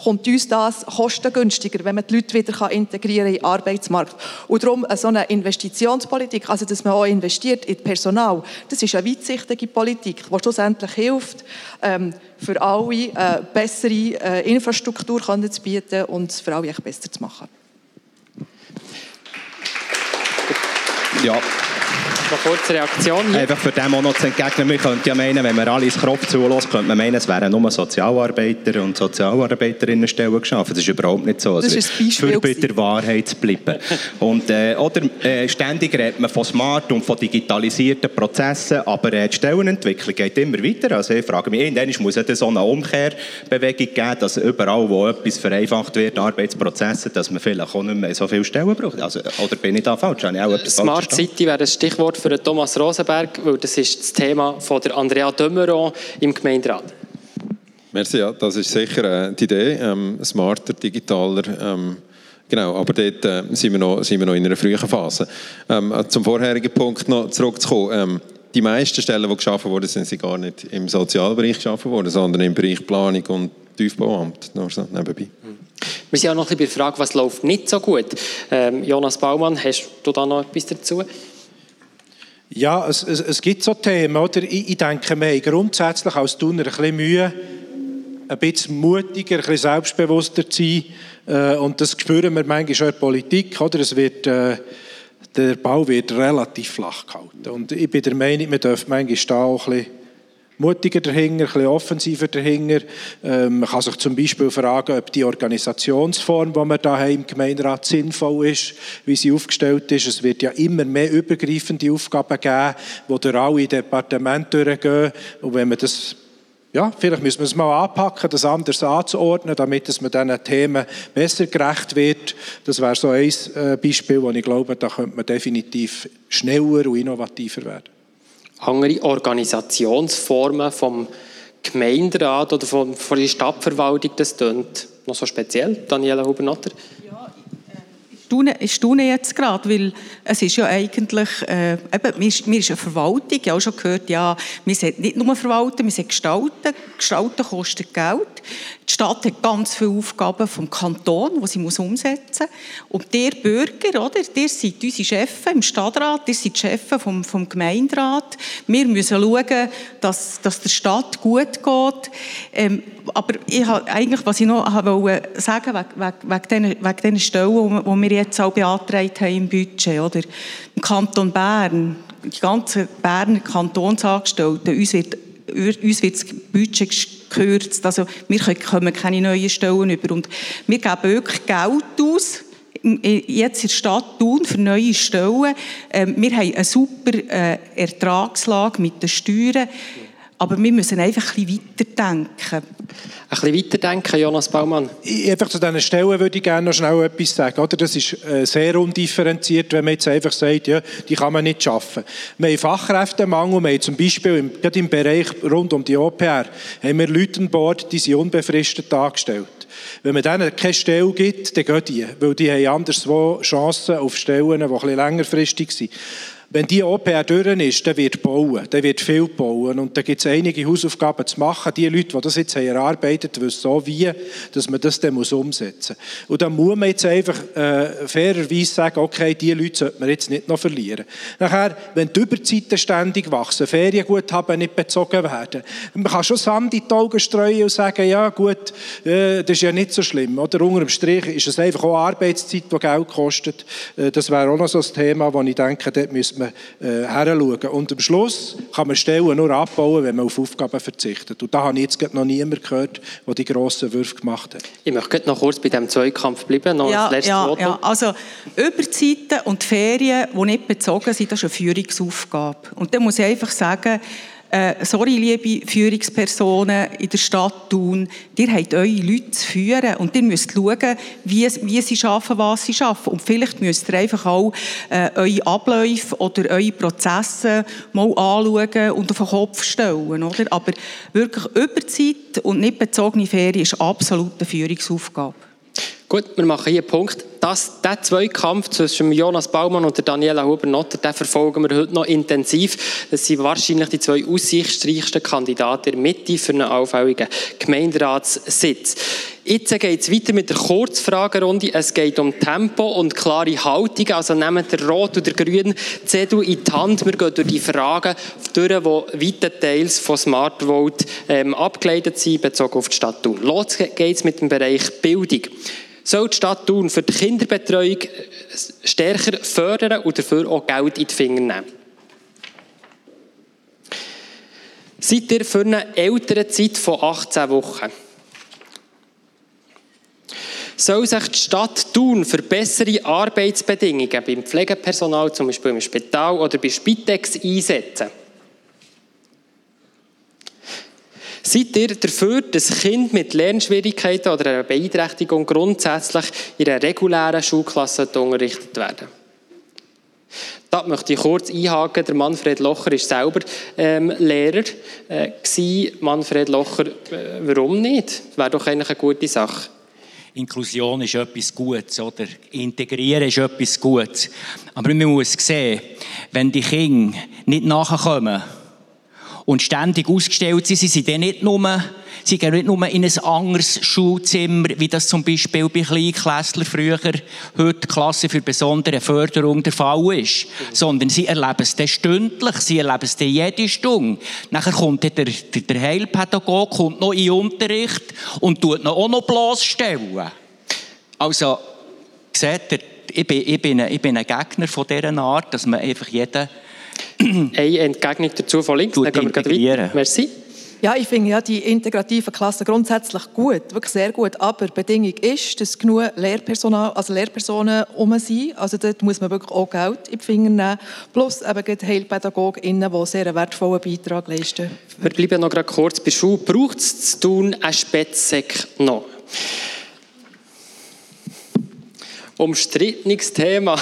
kommt uns das kostengünstiger, wenn man die Leute wieder integrieren in den Arbeitsmarkt. Und darum so eine Investitionspolitik, also dass man auch investiert in Personal, das ist eine weitsichtige Politik, die schlussendlich hilft, ähm, für alle äh, bessere äh, Infrastruktur zu bieten und für alle besser zu machen. Ja, noch kurze Reaktion hier. Einfach für dem auch noch zu entgegnen, wir könnten ja meinen, wenn man alle ins Kopf zulässt, könnte man meinen, es wären nur Sozialarbeiter und Sozialarbeiterinnen Stellen geschaffen. Das ist überhaupt nicht so. Das ist ein Beispiel. Für bei der Wahrheit zu bleiben. und, äh, oder äh, ständig redet man von smart und von digitalisierten Prozessen, aber äh, die Stellenentwicklung geht immer weiter. Also ich frage mich, irgendwann muss es so eine Umkehrbewegung geben, dass überall, wo etwas vereinfacht wird, Arbeitsprozesse, dass man vielleicht auch nicht mehr so viele Stellen braucht. Also, oder bin ich da falsch? Smart City wäre ein Stichwort für Thomas Rosenberg, weil das ist das Thema von der Andrea Dömeron im Gemeinderat. Merci, ja, das ist sicher äh, die Idee, ähm, smarter, digitaler. Ähm, genau, aber dort äh, sind, wir noch, sind wir noch in einer frühen Phase. Ähm, äh, zum vorherigen Punkt noch zurückzukommen. Ähm, die meisten Stellen, die geschaffen wurden, sind sie gar nicht im Sozialbereich geschaffen worden, sondern im Bereich Planung und Tiefbauamt. Nur so nebenbei. Wir sind auch noch ein bisschen bei der Frage, was läuft nicht so gut. Ähm, Jonas Baumann, hast du da noch etwas dazu? Ja, es, es, es gibt so Themen, oder? Ich, ich denke, wir haben grundsätzlich als Tuner ein bisschen Mühe, ein bisschen mutiger, ein bisschen selbstbewusster zu sein. Äh, und das spüren wir manchmal schon in der Politik, oder? Es wird, äh, der Bau wird relativ flach gehalten. Und ich bin der Meinung, wir dürfen manchmal da auch ein bisschen mutiger dahinter, ein bisschen offensiver dahinter. Ähm, man kann sich zum Beispiel fragen, ob die Organisationsform, die wir da haben im Gemeinderat, sinnvoll ist, wie sie aufgestellt ist. Es wird ja immer mehr übergreifende Aufgaben geben, die durch alle Departemente durchgehen. Und wenn man das ja, vielleicht müssen wir es mal anpacken, das anders anzuordnen, damit es man diesen Themen besser gerecht wird. Das wäre so ein äh, Beispiel, wo ich glaube, da könnte man definitiv schneller und innovativer werden. Andere Organisationsformen vom Gemeinderat oder von, von der Stadtverwaltung, das klingt noch so speziell. Daniela Hubernatter? ich staune jetzt gerade, weil es ist ja eigentlich, äh, eben, wir ist eine Verwaltung, ich habe auch schon gehört, ja, wir sind nicht nur verwalten, wir sind gestalten. Gestalten kostet Geld. Die Stadt hat ganz viele Aufgaben vom Kanton, die sie umsetzen muss. Und der Bürger, oder, der sind unsere Chefs im Stadtrat, der sind die Chefs vom, vom Gemeinderat. Wir müssen schauen, dass, dass der Stadt gut geht. Ähm, aber ich habe eigentlich, was ich noch wollte sagen wegen, wegen, wegen, wegen den Stellen, die wir jetzt auch beantragt haben im Budget, oder? Im Kanton Bern, die ganzen Berner Kantonsangestellten, uns wird, uns wird das Budget gekürzt, also wir kommen keine neuen Stellen über und wir geben wirklich Geld aus, jetzt in der Stadt Thun für neue Stellen. Ähm, wir haben eine super äh, Ertragslage mit den Steuern. Aber wir müssen einfach ein bisschen weiterdenken. Bisschen weiterdenken, Jonas Baumann? Einfach zu diesen Stellen würde ich gerne noch schnell etwas sagen. Oder? Das ist äh, sehr undifferenziert, wenn man jetzt einfach sagt, ja, die kann man nicht schaffen. Wir haben Fachkräftemangel, wir haben zum Beispiel im, gerade im Bereich rund um die OPR, haben wir Leute an Bord, die sind unbefristet angestellt. Wenn man denen keine Stelle gibt, dann gehen die, weil die haben anderswo Chancen auf Stellen, die bisschen längerfristig sind. Wenn die OPR durch ist, dann wird bauen, dann wird viel bauen und da gibt es einige Hausaufgaben zu machen. Die Leute, die das jetzt haben erarbeitet, wissen so wie, dass man das dann umsetzen muss. Und dann muss man jetzt einfach äh, fairerweise sagen, okay, diese Leute sollte man jetzt nicht noch verlieren. Nachher, wenn die Überzeiten ständig wachsen, Ferienguthaben nicht bezogen werden, man kann schon Sand in die Augen streuen und sagen, ja gut, äh, das ist ja nicht so schlimm. Oder unter dem Strich ist es einfach auch Arbeitszeit, die Geld kostet. Äh, das wäre auch noch so ein Thema, wo ich denke, dort müssen man äh, heranschauen. Und am Schluss kann man Stellen nur abbauen, wenn man auf Aufgaben verzichtet. Und da habe ich jetzt noch niemand gehört, der die grossen Würfe gemacht hat. Ich möchte noch kurz bei diesem Zweikampf bleiben. Noch ja, ja, ja, also Überzeiten und Ferien, die nicht bezogen sind, das ist eine Führungsaufgabe. Und da muss ich einfach sagen, äh, sorry, liebe Führungspersonen in der Stadt Thun, ihr habt eure Leute zu führen und ihr müsst schauen, wie, wie sie arbeiten, was sie arbeiten. Und vielleicht müsst ihr einfach auch äh, eure Abläufe oder eure Prozesse mal anschauen und auf den Kopf stellen. Oder? Aber wirklich Überzeit und nicht bezogene Ferien ist absolut eine Führungsaufgabe. Gut, wir machen hier einen Punkt. Das, diesen Zweikampf zwischen Jonas Baumann und Daniela Huber-Notter, den verfolgen wir heute noch intensiv. Das sind wahrscheinlich die zwei aussichtsreichsten Kandidaten in der Mitte für einen allfälligen Gemeinderatssitz. Jetzt geht es weiter mit der Kurzfragerunde. Es geht um Tempo und klare Haltung. Also nehmen der Rot oder der Grün Zettel in die Hand. Wir gehen durch die Fragen durch, die weite Teils von Smart Vote ähm, abgeleitet sind, bezogen auf die Stadt Thun. Los geht's mit dem Bereich Bildung soll die Stadt Thun für die Kinderbetreuung stärker fördern und dafür auch Geld in die Finger nehmen. Seid ihr für eine ältere Zeit von 18 Wochen? Soll sich die Stadt Thun für bessere Arbeitsbedingungen beim Pflegepersonal, zum Beispiel im Spital oder bei Spitex einsetzen? Seid ihr dafür, dass Kinder mit Lernschwierigkeiten oder einer Beeinträchtigung grundsätzlich in einer regulären Schulklasse unterrichtet werden? Da möchte ich kurz einhaken. Der Manfred Locher ist selber ähm, Lehrer. Äh, Manfred Locher, äh, warum nicht? Das wäre doch eigentlich eine gute Sache. Inklusion ist etwas Gutes, oder? Integrieren ist etwas Gutes. Aber man muss sehen, wenn die Kinder nicht nachkommen, und ständig ausgestellt sind. Sie sind dann nicht nur, sie gehen nicht nur in ein anderes Schulzimmer, wie das zum Beispiel bei Kleinklässlern früher, heute Klasse für besondere Förderung der Fall ist, sondern sie erleben es dann stündlich, sie erleben es dann jede Stunde. Nachher kommt der, der, der Heilpädagoge kommt noch in den Unterricht und tut noch auch noch bloßstellen. Also, seht ihr, ich bin, ich, bin ein, ich bin ein Gegner von dieser Art, dass man einfach jeden eine Entgegnung dazu von links. Dann gehen wir weiter. Merci. Ja, ich finde ja die integrativen Klassen grundsätzlich gut, wirklich sehr gut. Aber die Bedingung ist, dass genug Lehrpersonal, also Lehrpersonen um sind. Also dort muss man wirklich auch Geld in die Finger nehmen. Plus eben die HeilpädagogInnen, die sehr einen wertvollen Beitrag leisten. Wir bleiben noch gerade kurz bei Schule. Braucht es zu tun ein Spätsäck noch? Umstrittenes Thema.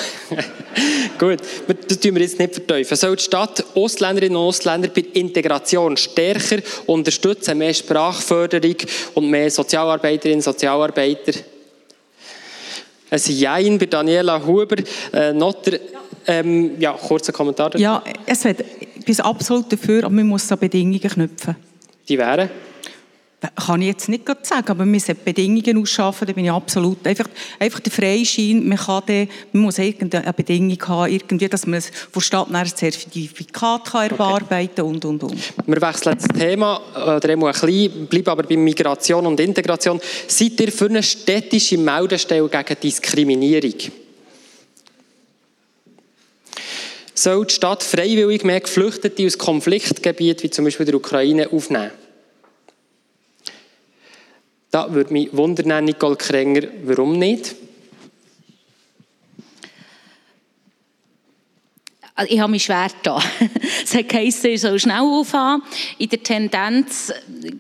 Gut, das tun wir jetzt nicht verteufeln. Soll die Stadt Ostländerinnen und Ostländer bei Integration stärker unterstützen, mehr Sprachförderung und mehr Sozialarbeiterinnen und Sozialarbeiter? Ein Jein bei Daniela Huber. Äh, Notter, ähm, ja, kurzer Kommentar. Dazu. Ja, es wird, ich bin absolut dafür, aber man muss so Bedingungen knüpfen. Die wären? Kann ich jetzt nicht sagen, aber wir sollten Bedingungen ausschaffen, da bin ich absolut, einfach, einfach der Freischein, man, kann den, man muss irgendeine Bedingung haben, irgendwie, dass man von Stadt ein Zertifikat kann erarbeiten kann und, und, und. Wir wechseln das Thema, oder ein bisschen, bleiben aber bei Migration und Integration. Seid ihr für eine städtische Meldestelle gegen Diskriminierung? Soll die Stadt freiwillig mehr Geflüchtete aus Konfliktgebieten, wie zum Beispiel der Ukraine, aufnehmen? Da würde mich wundern, Nicole Krenger, warum nicht? Also ich habe mich schwer da. Es hat geheißen, ich soll schnell aufhören. In der Tendenz äh,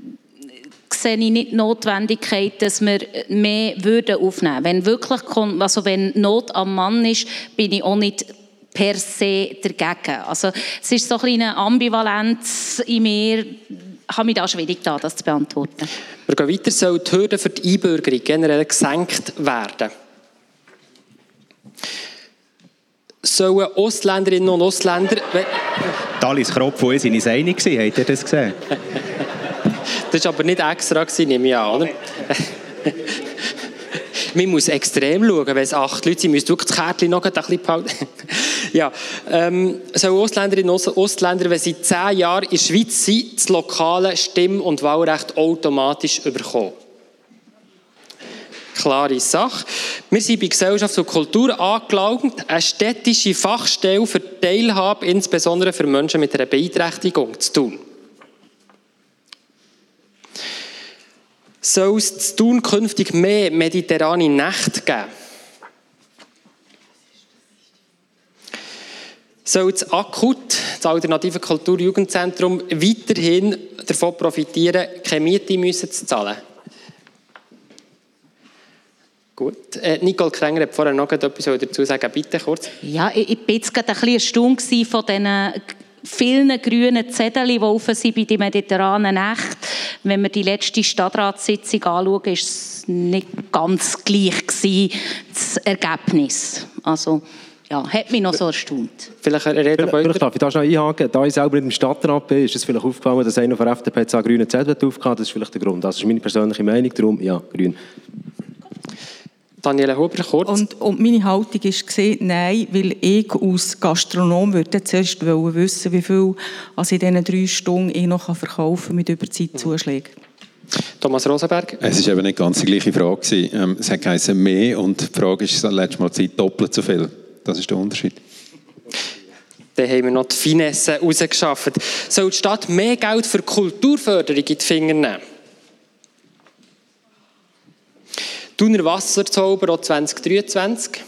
sehe ich nicht die Notwendigkeit, dass wir mehr würden aufnehmen. Wenn wirklich also wenn Not am Mann ist, bin ich auch nicht per se dagegen. Also es ist so eine Ambivalenz in mir, habe mich da schwierig da, das zu beantworten. Wir gehen weiter. Soll die Hürde für die Einbürgerung generell gesenkt werden? Sollen Ostländerinnen und Ostländer... Dalis Kropf und ich sind uns einig gewesen. Habt ihr das gesehen? das war aber nicht extra, nehme ich an, oder? Man muss extrem schauen, wenn es acht Leute sind, müsst wirklich das Kärtchen noch ein bisschen behalten. Ja, ähm, so Ostländerinnen und Ostländer, wenn sie zehn Jahre in der Schweiz sind, das lokale Stimm- und Wahlrecht automatisch überkommen. Klare Sache. Wir sind bei Gesellschaft und Kultur angelangt, eine städtische Fachstelle für Teilhabe, insbesondere für Menschen mit einer Beeinträchtigung, zu tun. Soll es zu tun künftig mehr mediterrane Nächte geben? Soll das AKUT, das Alternative Kulturjugendzentrum, weiterhin davon profitieren, keine Miete müssen zu zahlen? Gut. Äh, Nicole Krenger hat vorher noch etwas dazu sagen. Bitte kurz. Ja, ich, ich bin jetzt gerade ein bisschen erstaunt von diesen vielen grünen Zettel, die offen sind bei den mediterranen Nächten. Wenn wir die letzte Stadtratssitzung anschauen, ist es nicht ganz gleich gewesen, das Ergebnis. Also, ja, hat mich noch so erstaunt. Vielleicht, vielleicht, vielleicht darf ich da schnell einhaken. Da ich selber nicht im Stadtrat bin, ist es vielleicht aufgefallen, dass einer von der FDP einen grünen Zettel aufgehört Das ist vielleicht der Grund. Das ist meine persönliche Meinung. Darum, ja, grün. Daniela Huber, kurz. Und, und meine Haltung war, nein, weil ich als Gastronom würde zuerst wissen, wie viel also in diesen drei Stunden ich noch verkaufen mit Überzeitzuschlägen. Thomas Rosenberg? Es war eben nicht ganz die gleiche Frage. Ähm, es hat geheißen mehr und die Frage ist letztes Mal Zeit doppelt so viel. Das ist der Unterschied. Dann haben wir noch die Finesse rausgeschafft. Soll die Stadt mehr Geld für Kulturförderung in die Finger nehmen? Thuner Wasserzauber auch 2023.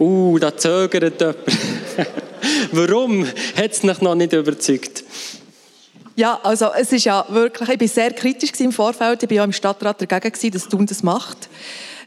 Uh, da zögert jemand. Warum hat es mich noch nicht überzeugt? Ja, also es ist ja wirklich, ich war sehr kritisch im Vorfeld, ich war ja im Stadtrat dagegen, dass Thun das macht.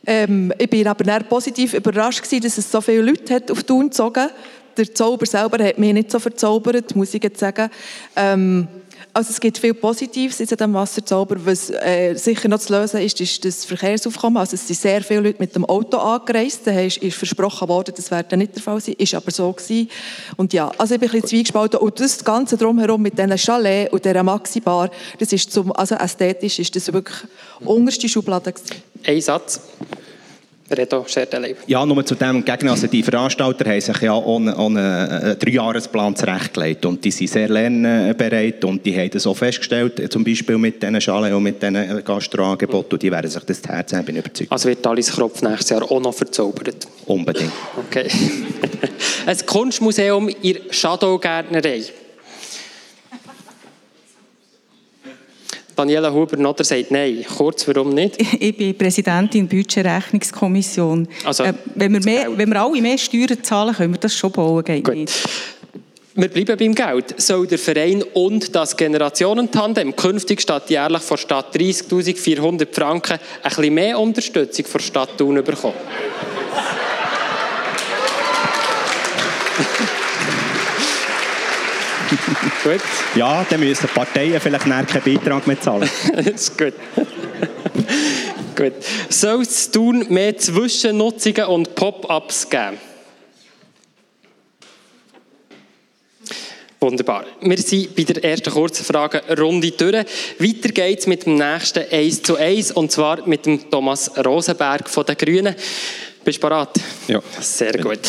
Ähm, ich war aber positiv überrascht, gewesen, dass es so viele Leute hat auf Thun gezogen Der Zauber selber hat mich nicht so verzaubert, muss ich jetzt sagen. Ähm, also es gibt viel Positives in diesem Wasserzauber. Was äh, sicher noch zu lösen ist, ist das Verkehrsaufkommen. Also es sind sehr viele Leute mit dem Auto angereist. Da ist, versprochen worden, das werde nicht der Fall sein. Ist aber so gewesen. Und ja, also ich bin ein bisschen zwiegespalten. Und das Ganze drumherum mit diesen Chalets und dieser Maxi-Bar, das ist zum, also ästhetisch ist das wirklich unterste Schublade. Ein Satz. Reto. Ja, nur zu dem Gegner. Also die Veranstalter haben sich ja ohne, ohne einen Dreijahresplan zurechtgelegt und die sind sehr lernbereit und die haben das auch festgestellt, zum Beispiel mit diesen Schalen und mit diesen Gastroangeboten und die werden sich das Herz haben, bin überzeugt. Also wird Alice Kropf nächstes Jahr auch noch verzaubert? Unbedingt. Okay. ein Kunstmuseum in Shadowgärtnerei. Daniela Huber-Notter sagt nein. Kurz, warum nicht? Ich bin Präsidentin der Budgetrechnungskommission. Also, äh, wenn, wir mehr, wenn wir alle mehr Steuern zahlen, können wir das schon bauen, geht Gut. nicht. Wir bleiben beim Geld. Soll der Verein und das Generationentandem künftig statt jährlich von Stadt 30.400 Franken ein bisschen mehr Unterstützung von Stadt Thun bekommen? Gut, Ja, dann müssen die Parteien vielleicht nachher keinen Beitrag mehr zahlen. das ist gut. gut. Soll es Thun mehr Zwischennutzungen und Pop-ups geben? Wunderbar. Wir sind bei der ersten kurzen Frage Runde durch. Weiter geht's mit dem nächsten 1 zu 1 und zwar mit dem Thomas Rosenberg von den Grünen. Bist du bereit? Ja. Sehr gut.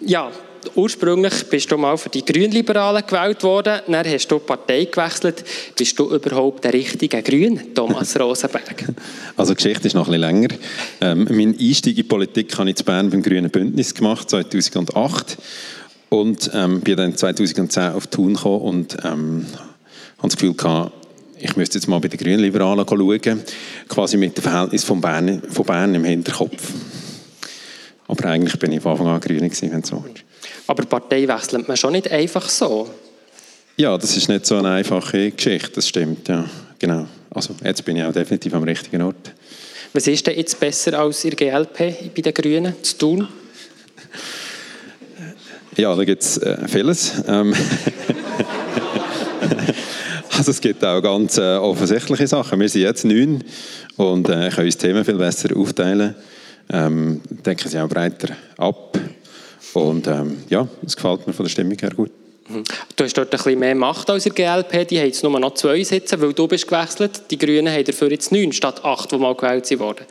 Ja, ursprünglich bist du mal für die Grünliberalen gewählt worden, dann hast du die Partei gewechselt. Bist du überhaupt der richtige Grün, Thomas Rosenberg? Also die Geschichte ist noch ein bisschen länger. Ähm, mein Einstieg in Politik habe ich in Bern beim Grünen Bündnis gemacht, 2008. Und ähm, bin dann 2010 auf Thun gekommen und ähm, habe das Gefühl gehabt, ich müsste jetzt mal bei den Grünliberalen schauen, quasi mit dem Verhältnis von Bern, von Bern im Hinterkopf. Aber eigentlich bin ich von Anfang an Grüne gewesen, wenn du so willst. Aber Partei wechselt man schon nicht einfach so. Ja, das ist nicht so eine einfache Geschichte, das stimmt, ja, genau. Also jetzt bin ich auch definitiv am richtigen Ort. Was ist denn jetzt besser als ihr GLP bei den Grünen zu tun? Ja, da gibt es äh, vieles. Ähm also es gibt auch ganz äh, offensichtliche Sachen. Wir sind jetzt neun und äh, können uns Themen viel besser aufteilen, ähm, denken sie auch breiter ab. Und ähm, ja, es gefällt mir von der Stimmung her gut. Du hast dort ein bisschen mehr Macht als ihr GLP. Die haben jetzt nur noch zwei Sitze, weil du bist gewechselt. Die Grünen haben dafür jetzt neun statt acht, die mal gewählt wurden.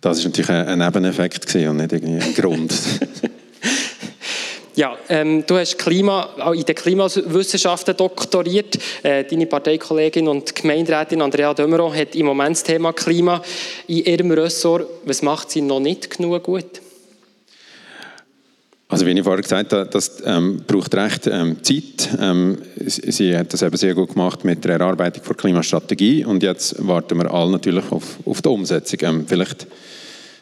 Das ist natürlich ein, Nebeneffekt und nicht irgendwie ein Grund. Ja, ähm, du hast Klima, auch in den Klimawissenschaften doktoriert. Äh, deine Parteikollegin und Gemeinderätin Andrea Dömeron hat im Moment das Thema Klima in ihrem Ressort. Was macht sie noch nicht genug gut? Also wie ich vorher gesagt habe, das ähm, braucht recht ähm, Zeit. Ähm, sie sie hat das eben sehr gut gemacht mit der Erarbeitung der Klimastrategie und jetzt warten wir alle natürlich auf, auf die Umsetzung. Ähm, vielleicht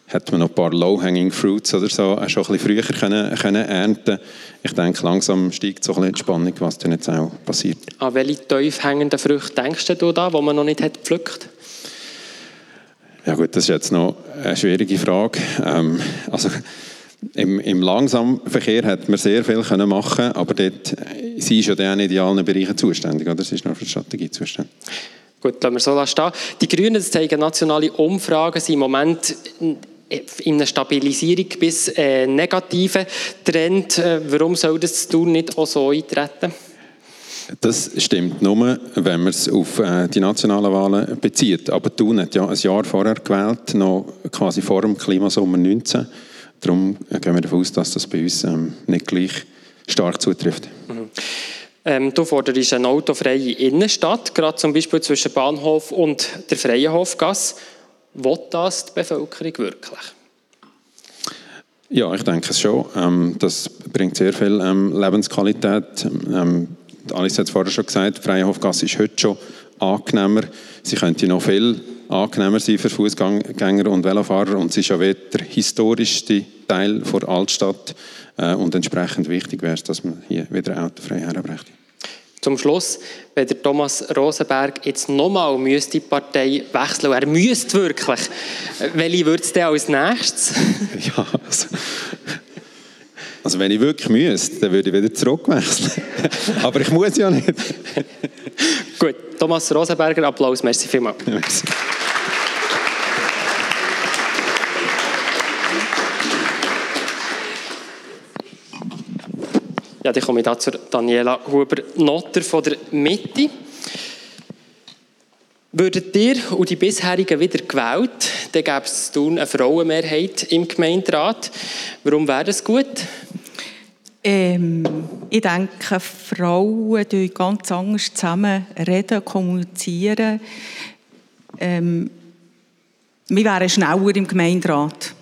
hätte man noch ein paar Low-Hanging Fruits oder so auch schon ein bisschen früher können, können ernten Ich denke, langsam steigt so ein bisschen die Spannung, was dann jetzt auch passiert. An welche tief hängenden Früchte denkst du da, die man noch nicht hat gepflückt? Ja gut, das ist jetzt noch eine schwierige Frage. Ähm, also im, im Langsamverkehr hat man sehr viel können machen, aber dort, sie ist ja nicht in allen Bereichen zuständig, oder? Sie ist nur für die Strategie zuständig. Gut, lassen wir so stehen. Die Grünen, das zeigen nationale Umfragen, sind im Moment in einem Stabilisierung bis äh, negativen Trend. Äh, warum soll das tun nicht auch so eintreten? Das stimmt nur, wenn man es auf äh, die nationalen Wahlen bezieht. Aber Thun hat ja ein Jahr vorher gewählt, noch quasi vor dem Klimasommer 19. Darum gehen wir davon aus, dass das bei uns ähm, nicht gleich stark zutrifft. Ähm, du forderst eine autofreie Innenstadt, gerade zum Beispiel zwischen Bahnhof und der Freienhofgasse. Will das die Bevölkerung wirklich? Ja, ich denke es schon. Ähm, das bringt sehr viel ähm, Lebensqualität. Ähm, Alice hat es vorher schon gesagt, die Freienhofgasse ist heute schon angenehmer. Sie könnte noch viel angenehmer sein für Fußgänger und Velofahrer und sie ist ja wieder der historischste Teil der Altstadt äh, und entsprechend wichtig wäre es, dass man hier wieder autofrei herbrächte. Zum Schluss, wenn der Thomas Rosenberg jetzt nochmal müsste die Partei wechseln, er müsste wirklich, welche würde es denn als nächstes? ja, also, also wenn ich wirklich müsste, dann würde ich wieder zurückwechseln. Aber ich muss ja nicht. Gut, Thomas Rosenberger, Applaus, merci vielmals. Merci. Ja, dann komme ich da zu Daniela Huber-Notter von der Mitte. Würdet ihr und die bisherigen wieder gewählt, dann gäbe es eine Frauenmehrheit im Gemeinderat. Warum wäre das gut? Ähm, ich denke, Frauen reden ganz anders zusammen reden, kommunizieren. Ähm, wir wären schneller im Gemeinderat.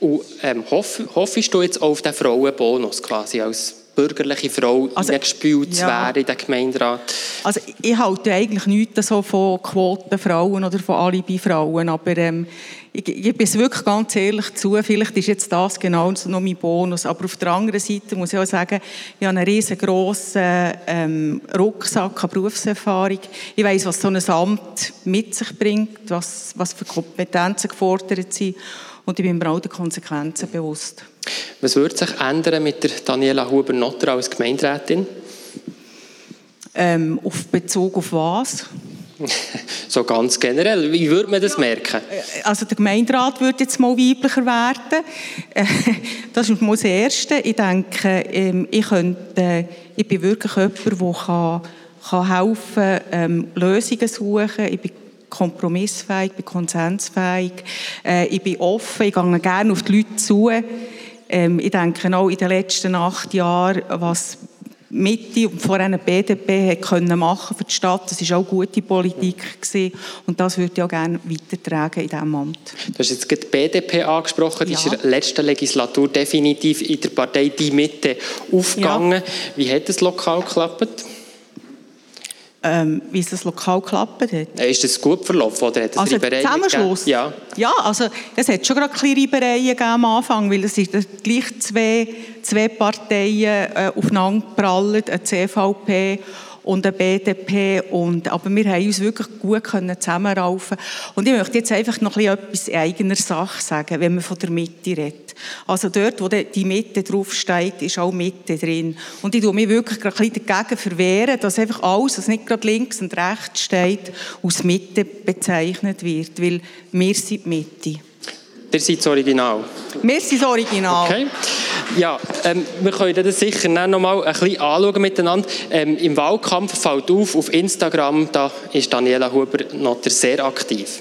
Und ähm, hoff, hoffst du jetzt auf den Frauenbonus quasi als bürgerliche Frau also, gespült zu werden in den Gemeinderat? Also ich halte eigentlich nichts so von Quotenfrauen oder von Alibi-Frauen, aber ähm, ich gebe es wirklich ganz ehrlich zu, vielleicht ist jetzt das genau noch mein Bonus, aber auf der anderen Seite muss ich auch sagen, ich habe einen riesengroßen ähm, Rucksack an Berufserfahrung. Ich weiß, was so ein Amt mit sich bringt, was, was für Kompetenzen gefordert sind und ich bin mir auch der Konsequenzen bewusst. Was würde sich ändern mit der Daniela Huber-Notter als Gemeinderätin? Ähm, auf Bezug auf was? so ganz generell. Wie würde man das merken? Also der Gemeinderat würde jetzt mal weiblicher werden. Das ist mal das Erste. Ich denke, ähm, ich, könnte, ich bin wirklich jemand, der kann, kann helfen ähm, Lösungen suchen. Ich bin kompromissfähig, bin konsensfähig, äh, ich bin offen, ich gehe gerne auf die Leute zu. Ähm, ich denke auch in den letzten acht Jahren, was Mitte und vor allem BDP können machen für die Stadt. Das war auch gute Politik gewesen. und das würde ich auch gerne weitertragen in diesem Amt. Du hast jetzt die BDP angesprochen, die ja. ist in der letzten Legislatur definitiv in der Partei Die Mitte aufgegangen. Ja. Wie hat das lokal geklappt? Ähm, wie es das lokal geklappt hat. Ist das gut verlaufen oder hat es also Reibereien Zusammenschluss? Ja. ja, also es hat schon gerade ein Reibereien am Anfang, weil es ist gleich zwei, zwei Parteien äh, aufeinander prallen, eine CVP und eine BDP. Und, aber wir haben uns wirklich gut zusammenraufen Und ich möchte jetzt einfach noch etwas in eigener Sache sagen, wenn man von der Mitte redet. Also dort, wo die Mitte draufsteht, ist auch Mitte drin. Und ich tue mich wirklich ein bisschen dagegen verwehren, dass einfach alles, was nicht gerade links und rechts steht, aus Mitte bezeichnet wird. Weil wir sind Mitte. Ihr seid das Original. Wir sind das Original. Okay. Ja, ähm, wir können das sicher noch mal ein bisschen anschauen miteinander. Ähm, Im Wahlkampf fällt auf, auf Instagram, da ist Daniela Huber noch sehr aktiv.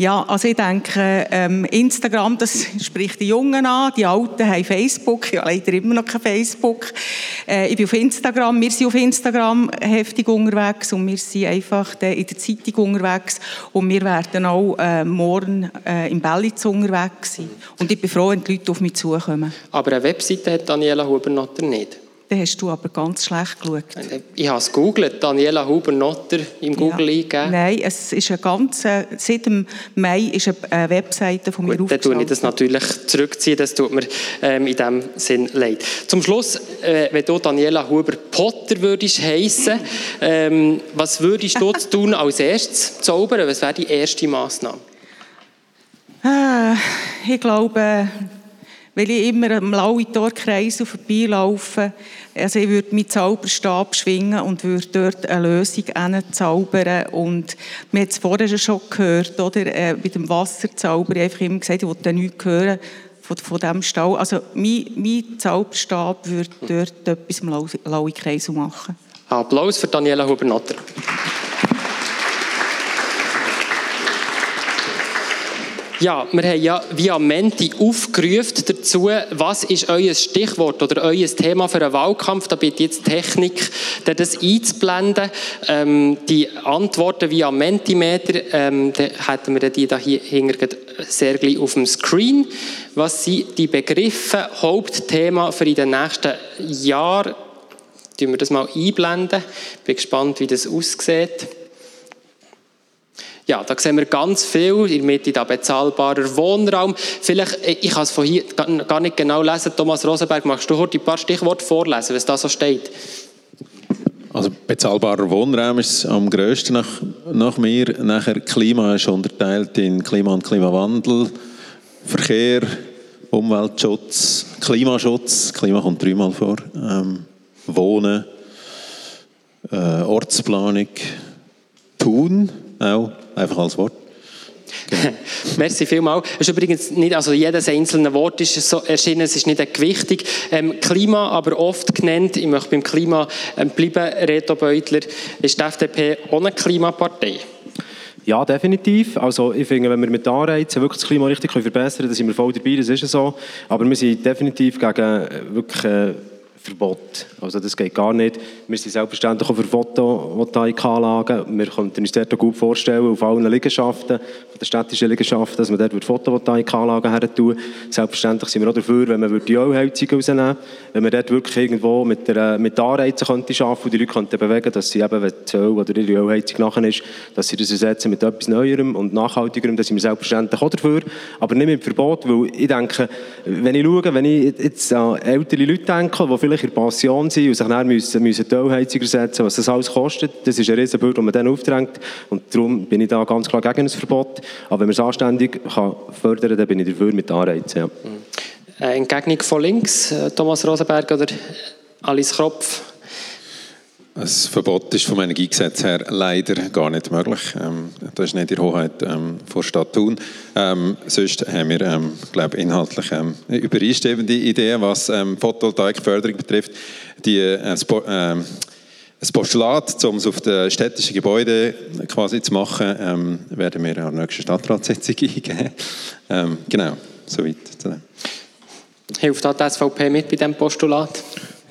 Ja, also ich denke, ähm, Instagram, das spricht die Jungen an, die Alten haben Facebook, ja leider immer noch kein Facebook. Äh, ich bin auf Instagram, wir sind auf Instagram heftig unterwegs und wir sind einfach in der Zeitung unterwegs und wir werden auch äh, morgen äh, im Bellitz unterwegs sein. Und ich bin froh, wenn die Leute auf mich zukommen. Aber eine Webseite hat Daniela Huber-Notter nicht? Dann hast du aber ganz schlecht geschaut. Ich habe es gegoogelt, Daniela Huber-Notter im Google ja. eingegeben. Nein, es ist eine ganze, seit dem Mai ist eine Webseite von mir Gut, Dann tue ich das natürlich zurückziehen, das tut mir ähm, in diesem Sinn leid. Zum Schluss, äh, wenn du Daniela Huber-Potter würdest heissen, ähm, was würdest du tun als erstes zaubern? Was wäre die erste Massnahme? Äh, ich glaube, weil ich immer am Lauitor-Kreis vorbeilaufe. Also ich würde meinen Zauberstab schwingen und würde dort eine Lösung zaubern. Und wir haben es vorher schon gehört, oder? Äh, mit dem Wasserzauber. Ich habe einfach immer gesagt, ich wollte nichts hören von, von diesem Stall. Also mein, mein Zauberstab würde dort etwas im Laui-Kreis machen. Applaus für Daniela Huber-Notter. Ja, wir haben ja via Menti aufgerufen dazu, was ist euer Stichwort oder euer Thema für einen Wahlkampf. Da bitte jetzt Technik, das einzublenden. Ähm, die Antworten via Mentimeter, ähm, da hätten wir die da hier sehr gleich auf dem Screen. Was sind die Begriffe, Hauptthema für in den nächsten Jahren? Tun wir das mal einblenden. Bin gespannt, wie das aussieht. Ja, da sehen wir ganz viel, in der Mitte da bezahlbarer Wohnraum. Vielleicht, äh, ich kann es von hier gar nicht genau lesen, Thomas Rosenberg, magst du heute ein paar Stichworte vorlesen, was da so steht? Also bezahlbarer Wohnraum ist am grössten nach, nach mir. Nachher Klima ist unterteilt in Klima und Klimawandel, Verkehr, Umweltschutz, Klimaschutz, Klima kommt dreimal vor, ähm, Wohnen, äh, Ortsplanung, Tun auch einfach als Wort. Genau. Merci vielmals. Es ist übrigens nicht, also jedes einzelne Wort ist so erschienen, es ist nicht gewichtig. Ähm, Klima, aber oft genannt, ich möchte beim Klima ähm, bleiben, Reto Beutler, ist die FDP ohne Klimapartei? Ja, definitiv. Also ich finde, wenn wir mit Anreizen wirklich das Klima richtig verbessern können, dann sind wir voll dabei, das ist so. Aber wir sind definitiv gegen äh, wirklich äh, Verbot. Also das geht gar nicht. Wir sind selbstverständlich auch für Photovoltaikanlagen. Wir könnten uns dort gut vorstellen, auf allen Liegenschaften, von den städtischen Liegenschaften, dass man dort Photovoltaikanlagen her tun Selbstverständlich sind wir auch dafür, wenn man die Ölheizung rausnehmen würde, wenn man dort wirklich irgendwo mit, der, mit Anreizen könnte arbeiten und die Leute könnten bewegen, dass sie eben, wenn die Öl oder ihre Ölheizung nachher ist, dass sie das ersetzen mit etwas Neuerem und Nachhaltigerem, da sind wir selbstverständlich auch dafür. Aber nicht mit Verbot, weil ich denke, wenn ich schaue, wenn ich jetzt an ältere Leute denke, die vielleicht in Pension sind und sich dann müssen, müssen die Ölheizung ersetzen, was das alles kostet, das ist ein Riesenbild, das man dann aufdrängt und darum bin ich da ganz klar gegen ein Verbot. Aber wenn man es anständig kann fördern kann, dann bin ich dafür mit Anreizen. Ja. Eine äh, Entgegnung von links, äh, Thomas Rosenberg oder Alice Kropf? Ein Verbot ist vom Energiegesetz her leider gar nicht möglich. Ähm, das ist nicht die Hoheit ähm, vor Stadt Thun. Ähm, sonst haben wir, ähm, glaube inhaltlich ähm, übereinstimmende Ideen, was ähm, Photovoltaikförderung betrifft. Die, äh, ähm, ein Postulat, um es auf den städtischen Gebäuden quasi zu machen, ähm, werden wir an der nächsten Stadtratssitzung eingeben. Ähm, genau, soweit. Hilft da die SVP mit bei diesem Postulat?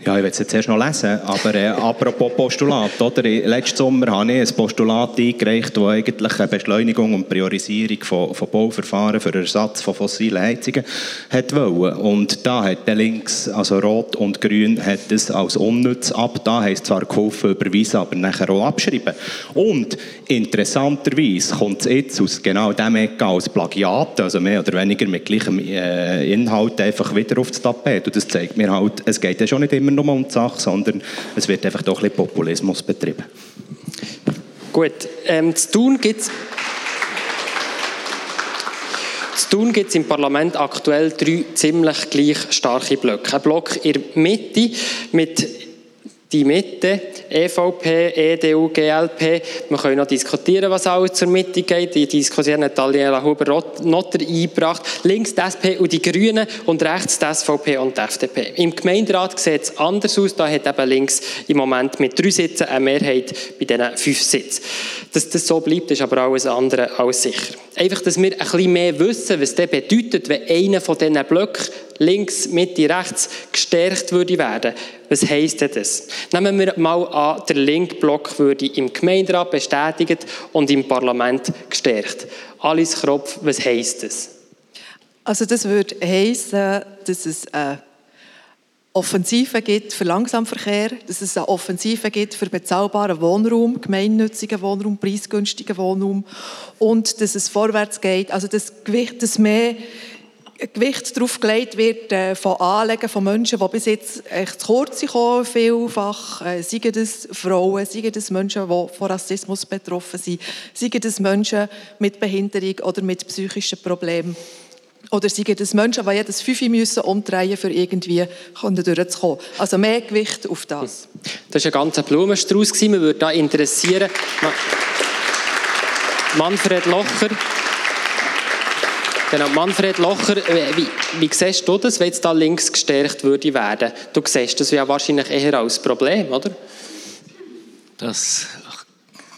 Ja, ich will es jetzt erst noch lesen, aber äh, apropos Postulat, oder? Letzten Sommer habe ich ein Postulat eingereicht, das eigentlich eine Beschleunigung und Priorisierung von, von Bauverfahren für Ersatz von fossilen Heizungen hat wollen. Und da hat der links, also Rot und Grün, hat es als unnütz ab. Da heisst zwar geholfen überweisen, aber nachher auch abschreiben. Und interessanterweise kommt es jetzt aus genau dem Ecke als Plagiat, also mehr oder weniger mit gleichem äh, Inhalt einfach wieder auf das Tapet. Und das zeigt mir halt, es geht ja schon nicht immer nur um die Sache, sondern es wird einfach doch ein bisschen Populismus betrieben. Gut, ähm, zu tun gibt es zu tun gibt es im Parlament aktuell drei ziemlich gleich starke Blöcke. Ein Block in der Mitte mit die Mitte, EVP, EDU, GLP. Wir können noch diskutieren, was alles zur Mitte geht. Die Diskussion hat Daniela Huber-Notter eingebracht. Links die SP und die Grünen und rechts die SVP und die FDP. Im Gemeinderat sieht es anders aus. Da hat eben links im Moment mit drei Sitzen eine Mehrheit bei diesen fünf Sitzen. Dass das so bleibt, ist aber alles andere als sicher. Einfach, dass wir ein bisschen mehr wissen, was das bedeutet, wenn einer von diesen Blöcken links, Mitte, rechts gestärkt würde werden. Was heisst das? Nehmen wir mal an, der linke Block würde im Gemeinderat bestätigt und im Parlament gestärkt. Alice Kropf, was heisst das? Also das würde heißen, dass es eine Offensive gibt für Langsamverkehr, dass es eine Offensive gibt für bezahlbaren Wohnraum, gemeinnützigen Wohnraum, preisgünstigen Wohnraum und dass es vorwärts geht, also das Gewicht, das mehr Gewicht darauf gelegt wird äh, von Anliegen von Menschen, die bis jetzt echt zu kurz kommen, vielfach, äh, seien das Frauen, seien das Menschen, die von Rassismus betroffen sind, seien das Menschen mit Behinderung oder mit psychischen Problemen. Oder seien das Menschen, die jedes Fünfe müssen umdrehen müssen, für irgendwie durchzukommen. Also mehr Gewicht auf das. Das war ein ganzer Blumenstrauß. Mir würde da interessieren, Manfred Locher, Genau, Manfred Locher, äh, wie, wie siehst du das, wenn jetzt da links gestärkt würde werden? Du siehst das ja wahrscheinlich eher als Problem, oder? Das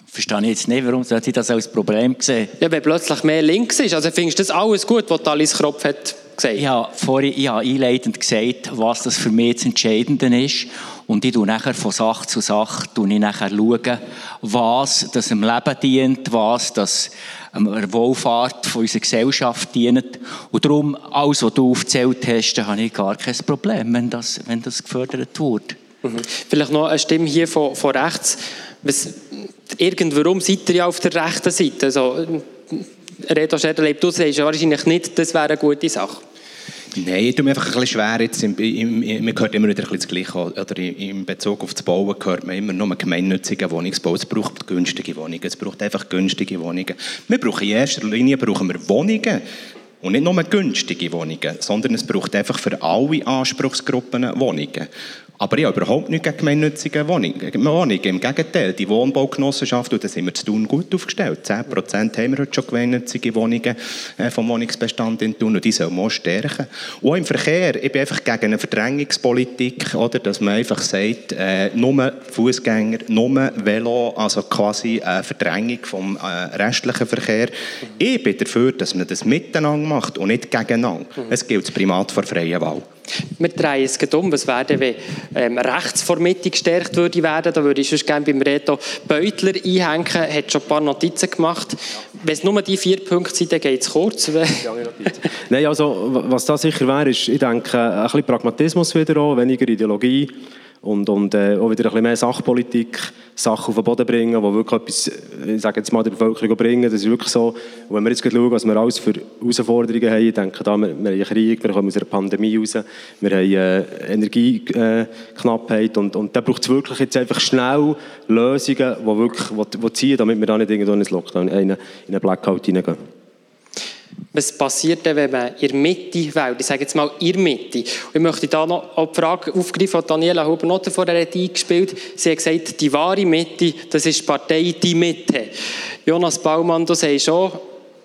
verstehe ich jetzt nicht, warum sollte ich das als Problem sehen? Ja, wenn plötzlich mehr links ist. Also findest du das alles gut, was Alice Kropf hat gesagt? Ich habe vorhin ich habe einleitend gesagt, was das für mich das Entscheidende ist. Und ich schaue nachher von Sache zu Sache, schaue ich nachher was das dem Leben dient, was das der Wohlfahrt von unserer Gesellschaft dient. Und darum, alles, was du aufgezählt hast, da habe ich gar kein Problem, wenn das, wenn das gefördert wird. Mhm. Vielleicht noch eine Stimme hier von, von rechts. Was, irgendwann seid ihr ja auf der rechten Seite. Also, Reto Scherderleib, du sagst wahrscheinlich nicht, das wäre eine gute Sache. Nein, ich tue mir einfach ein bisschen schwer. Jetzt im, im, im, man hört immer wieder ein bisschen das Gleiche. Oder in Bezug auf das Bauen hört man immer nur gemeinnützige Wohnungsbau. Es braucht günstige Wohnungen. Es braucht einfach günstige Wohnungen. Wir brauchen in erster Linie brauchen wir Wohnungen. Und nicht nur günstige Wohnungen, sondern es braucht einfach für alle Anspruchsgruppen Wohnungen. Aber ich habe überhaupt nicht gegen gemeinnützige Wohnungen. Wohnungen. Im Gegenteil, die Wohnbaugenossenschaft, und da sind wir zu tun gut aufgestellt. 10% haben wir heute schon gemeinnützige Wohnungen äh, vom Wohnungsbestand in Thun und die sollen wir stärken. Und auch im Verkehr, ich bin einfach gegen eine Verdrängungspolitik, oder, dass man einfach sagt, äh, nur Fußgänger, nur Velo, also quasi eine Verdrängung vom äh, restlichen Verkehr. Ich bin dafür, dass man das miteinander macht und nicht gegeneinander. Es gilt das Primat vor freier Wahl. Wir drehen es um. Was wäre, wenn ähm, rechts vor Mitte gestärkt würde werden? Da würde ich sonst gerne beim Reto Beutler einhängen. Er hat schon ein paar Notizen gemacht. Wenn es nur die vier Punkte sind, dann geht es kurz. Nein, also was da sicher wäre, ist, ich denke, ein bisschen Pragmatismus wieder auch, weniger Ideologie und, und äh, auch wieder ein bisschen mehr Sachpolitik, Sachen auf den Boden bringen, die wirklich etwas, äh, ich sage jetzt mal, der Bevölkerung bringen. Das ist wirklich so. Und wenn wir jetzt schauen, was wir alles für Herausforderungen haben, ich denke, da, wir, wir haben einen Krieg, wir kommen aus einer Pandemie raus, wir haben äh, Energieknappheit und, und da braucht es wirklich jetzt einfach schnell Lösungen, die wirklich wo, wo ziehen, damit wir da nicht Lockdown, in einen, in einen Blackout hineingehen. Was passiert denn, wenn man in der Mitte wählt? Ich sage jetzt mal in der Mitte. Und ich möchte da noch die Frage aufgreifen, die Daniela Huber-Notter vorher hat eingespielt Sie hat gesagt, die wahre Mitte, das ist die Partei Die Mitte. Jonas Baumann, du sagst schon,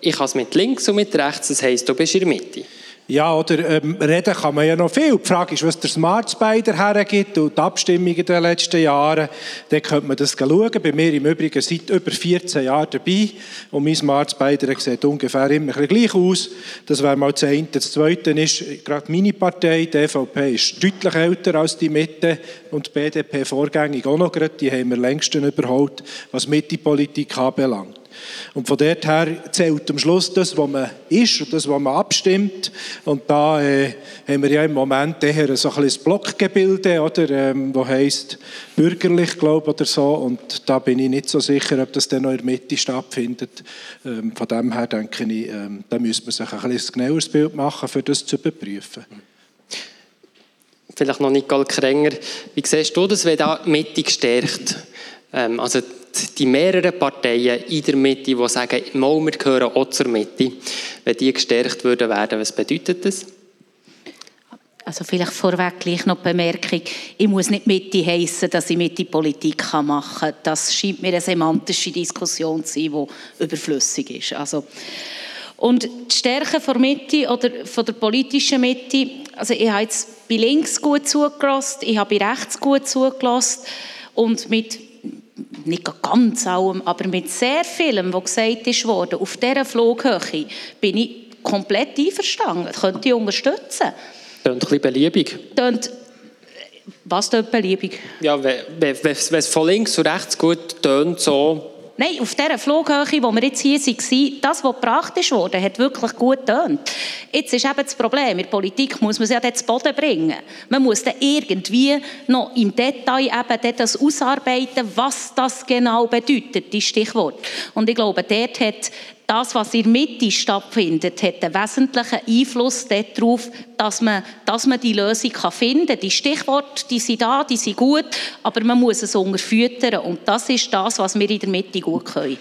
ich kann es mit links und mit rechts, das heisst, du bist in der Mitte. Ja, oder ähm, reden kann man ja noch viel. Die Frage ist, was der Smart Spider hergibt und die Abstimmungen den letzten Jahren. Dann könnte man das schauen. Bei mir im Übrigen seit über 14 Jahren dabei. Und mein Smart Spider sieht ungefähr immer gleich aus. Das wäre mal das eine. Das zweite ist, gerade meine Partei, die EVP, ist deutlich älter als die Mitte und die BDP vorgängig auch noch gerade. Die haben wir längst überholt, was Mitte-Politik anbelangt. Und von dort her zählt am Schluss das, was man ist und das, was man abstimmt. Und da äh, haben wir ja im Moment eher so ein bisschen Blockgebilde, oder, ähm, wo heisst bürgerlich, glaube oder so. Und da bin ich nicht so sicher, ob das dann noch in der Mitte stattfindet. Ähm, von dem her denke ich, ähm, da müsste man sich ein bisschen genaueres Bild machen, um das zu überprüfen. Vielleicht noch Nicole Krenger. Wie siehst du das, wenn da Mitte gestärkt? Ähm, also die mehreren Parteien in der Mitte, die sagen, wir gehören auch zur Mitte, wenn die gestärkt würden werden, was bedeutet das? Also vielleicht vorweg gleich noch die Bemerkung, ich muss nicht Mitte heissen, dass ich Mitte Politik machen kann. Das scheint mir eine semantische Diskussion zu sein, die überflüssig ist. Also, und die Stärke der Mitte oder von der politischen Mitte, also ich habe jetzt bei links gut zugelassen, ich habe bei rechts gut zugelassen und mit nicht ganz allem, aber mit sehr vielem, was gesagt ist worden, auf dieser Flughöhe, bin ich komplett einverstanden. Das könnte ich unterstützen. Tönt ein bisschen beliebig. Tönt, was tönt beliebig? Ja, wenn, es von links und rechts gut tönt, so Nein, auf dieser Flughöhe, wo wir jetzt hier waren, das, was gebracht wurde, hat wirklich gut getönt. Jetzt ist eben das Problem, in der Politik muss man es ja dann zu Boden bringen. Man muss dann irgendwie noch im Detail eben das ausarbeiten, was das genau bedeutet, die Stichwort. Und ich glaube, dort hat das, was in der Mitte stattfindet, hat einen wesentlichen Einfluss darauf, dass man, dass man die Lösung finden kann. Die Stichworte, die sind da, die sind gut, aber man muss es unterfüttern. Und das ist das, was wir in der Mitte gut können.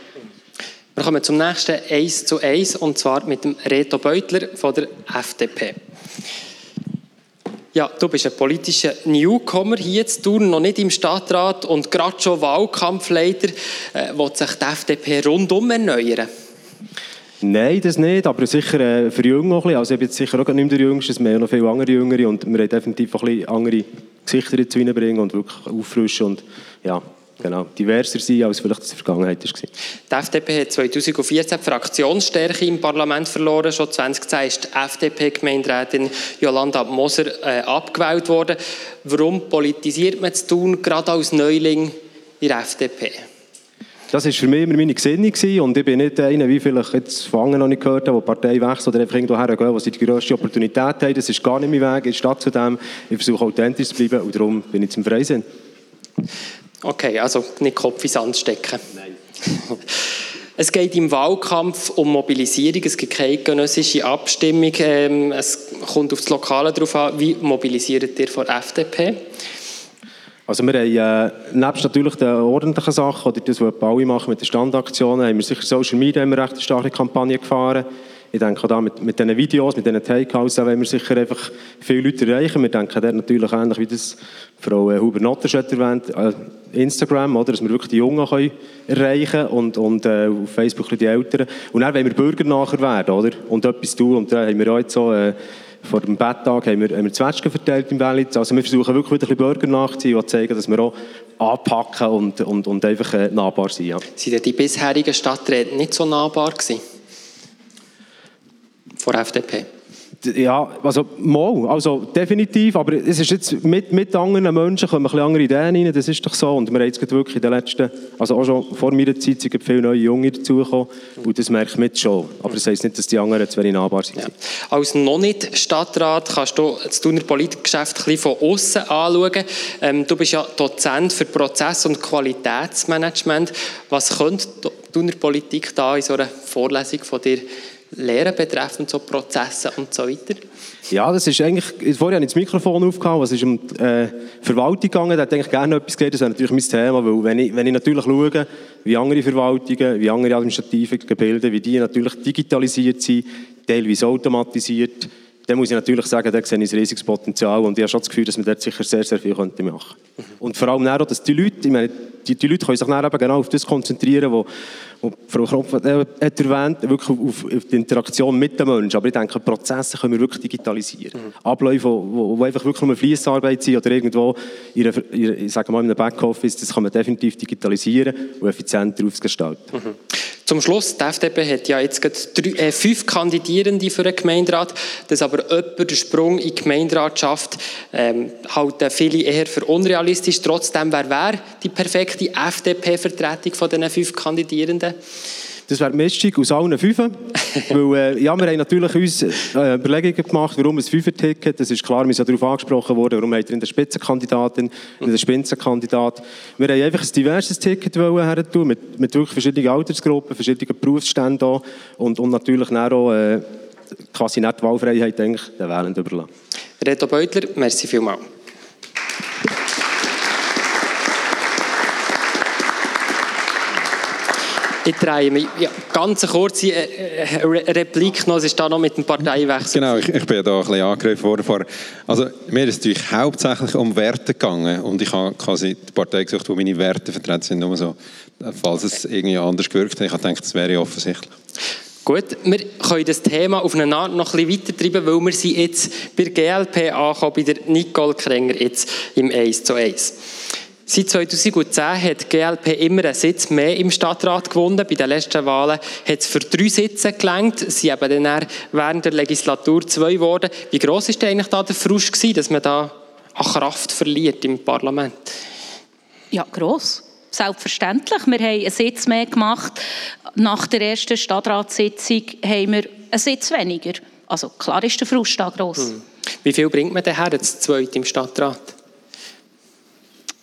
Wir kommen zum nächsten 1 zu 1, und zwar mit dem Reto Beutler von der FDP. Ja, du bist ein politischer Newcomer hier zu tun, noch nicht im Stadtrat und gerade schon Wahlkampfleiter. Äh, will sich die FDP rundum erneuern? Nein, das nicht, aber sicher äh, für Jünger auch Also ich bin jetzt sicher auch nicht mehr der Jüngste, es sind noch viele andere Jüngere und wir haben definitiv auch ein bisschen andere Gesichter dazu reinbringen und wirklich auffrischen und ja, genau, diverser sein, als vielleicht in der Vergangenheit war. Die FDP hat 2014 die Fraktionsstärke im Parlament verloren. Schon 2010 ist die FDP-Gemeinderätin Jolanda Moser äh, abgewählt worden. Warum politisiert man zu tun, gerade als Neuling in der FDP? Das war für mich immer meine Gesinnung und ich bin nicht einer, wie vielleicht jetzt von noch nicht gehört habe, der Partei wechselt oder einfach irgendwo hergehen, wo sie die grösste Opportunität haben. Das ist gar nicht mein Weg, der Stadt zu dem. Ich versuche authentisch zu bleiben und darum bin ich zum Freisinn. Okay, also nicht Kopf ins Sand stecken. Nein. Es geht im Wahlkampf um Mobilisierung, es gibt keine genössische Abstimmung, ähm, es kommt auf das Lokale darauf an. Wie mobilisiert ihr vor FDP? Also wir haben, äh, nebst natürlich den ordentlichen Sachen, oder das, was alle machen mit den Standaktionen, haben wir sicher Social Media wir recht eine starke Kampagne gefahren. Ich denke auch da mit, mit diesen Videos, mit diesen Takeouts, wollen wir sicher einfach viele Leute erreichen. Wir denken dort natürlich ähnlich, wie das Frau äh, Huber-Notter schon erwähnt, äh, Instagram, oder, dass wir wirklich die Jungen können erreichen und, und äh, auf Facebook die Älteren. Und dann wollen wir Bürger nachher werden, oder? Und etwas tun. Und da haben wir auch jetzt so... Äh, vor dem Betttag haben wir, haben wir Zwetschgen verteilt im Wellitz. Also wir versuchen wirklich wieder ein bisschen Bürger nachzuziehen und zeigen, dass wir auch anpacken und, und, und einfach äh, nahbar sind. Ja. Sind die bisherigen Stadträte nicht so nahbar gewesen? Vor FDP? Ja, also mal, also definitiv, aber es ist jetzt mit, mit anderen Menschen kommen ein bisschen andere Ideen rein, das ist doch so und wir haben jetzt wirklich in den letzten, also auch schon vor meiner Zeit sind viele neue Junge dazugekommen und das merkt man schon, aber das heisst nicht, dass die anderen zu wenig nahbar sind. Ja. Als noch nicht Stadtrat kannst du das Thuner Politikgeschäft ein von außen anschauen. Ähm, du bist ja Dozent für Prozess- und Qualitätsmanagement. Was könnte Thuner Politik da in so einer Vorlesung von dir Lehren betreffend so Prozesse und so weiter? Ja, das ist eigentlich, vorher habe ich das Mikrofon aufgehauen, es ist um die äh, Verwaltung gegangen, da hätte ich gerne etwas gesagt, das wäre natürlich mein Thema, weil wenn ich, wenn ich natürlich schaue, wie andere Verwaltungen, wie andere administrative Gebilde, wie die natürlich digitalisiert sind, teilweise automatisiert, dann muss ich natürlich sagen, da sehe ich ein riesiges Potenzial und ich habe schon das Gefühl, dass wir dort sicher sehr, sehr viel machen könnten. Und vor allem auch, dass die Leute, ich meine, die, die Leute können sich dann eben genau auf das konzentrieren, Frau Kropf hat erwähnt, wirklich auf, auf, die Interaktion mit den Menschen. Aber ich denke, Prozesse können wir wirklich digitalisieren. Mhm. Abläufe, die einfach wirklich nur Fließarbeit sind oder irgendwo in, einer, ich sage mal, in einem Backoffice, das kann man definitiv digitalisieren und effizienter ausgestalten. Mhm. Zum Schluss, die FDP hat ja jetzt drei, äh, fünf Kandidierende für den Gemeinderat, dass aber jemand den Sprung in die Gemeinderat schafft, ähm, halten viele eher für unrealistisch. Trotzdem, wer wäre die perfekte FDP-Vertretung von diesen fünf Kandidierenden? Das wäre die Mischung aus allen fünf. Weil, äh, ja, wir haben natürlich uns äh, Überlegungen gemacht, warum ein Fünfer-Ticket. Das ist klar, wir sind darauf angesprochen worden, warum er in der Spitzenkandidatin, in der Spitzenkandidat. Wir haben einfach ein diverses Ticket her tun, mit, mit wirklich verschiedenen Altersgruppen, verschiedenen Berufsständen und, und natürlich auch äh, quasi nicht die Wahlfreiheit eigentlich den Wählenden überlassen. Reto Beutler, merci vielmals. Ich drehe mich. Ja, ganz eine kurze äh, äh Replik noch. Es ist da noch mit dem Parteiwechsel. Genau, ich, ich bin da ein bisschen angegriffen worden. Also, mir ist es hauptsächlich um Werte gegangen. Und ich habe quasi die Partei gesucht, wo meine Werte vertreten sind. Nur so, falls es irgendwie anders gewirkt hat. Ich habe gedacht, das wäre offensichtlich. Gut, wir können das Thema auf eine Art noch ein bisschen weitertreiben, weil wir sind jetzt bei der GLP angekommen, bei der Nicole Krenger jetzt im 1 zu 1. Seit 2010 hat die GLP immer einen Sitz mehr im Stadtrat gewonnen. Bei den letzten Wahlen hat es für drei Sitze gelangt. Sie haben dann während der Legislatur zwei geworden. Wie groß ist denn eigentlich da der Frust gewesen, dass man da an Kraft verliert im Parlament? Ja, gross. Selbstverständlich. Wir haben einen Sitz mehr gemacht. Nach der ersten Stadtratssitzung haben wir einen Sitz weniger. Also klar ist der Frust da gross. Hm. Wie viel bringt man denn her, das zweite im Stadtrat?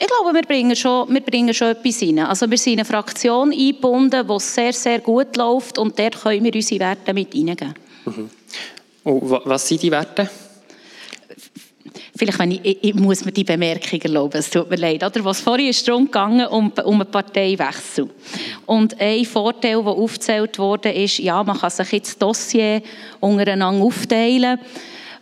Ich glaube, wir bringen schon, wir bringen schon etwas rein. Also wir sind eine Fraktion eingebunden, die sehr, sehr gut läuft und dort können wir unsere Werte mit reingeben. Mhm. Und was sind die Werte? Vielleicht, wenn ich, ich, ich, muss mir die Bemerkung erlauben, es tut mir leid. Oder? Was vorhin ist darum gegangen, um, um einen Parteiwechsel. Und ein Vorteil, der aufgezählt wurde, ist, ja, man kann sich jetzt Dossier untereinander aufteilen.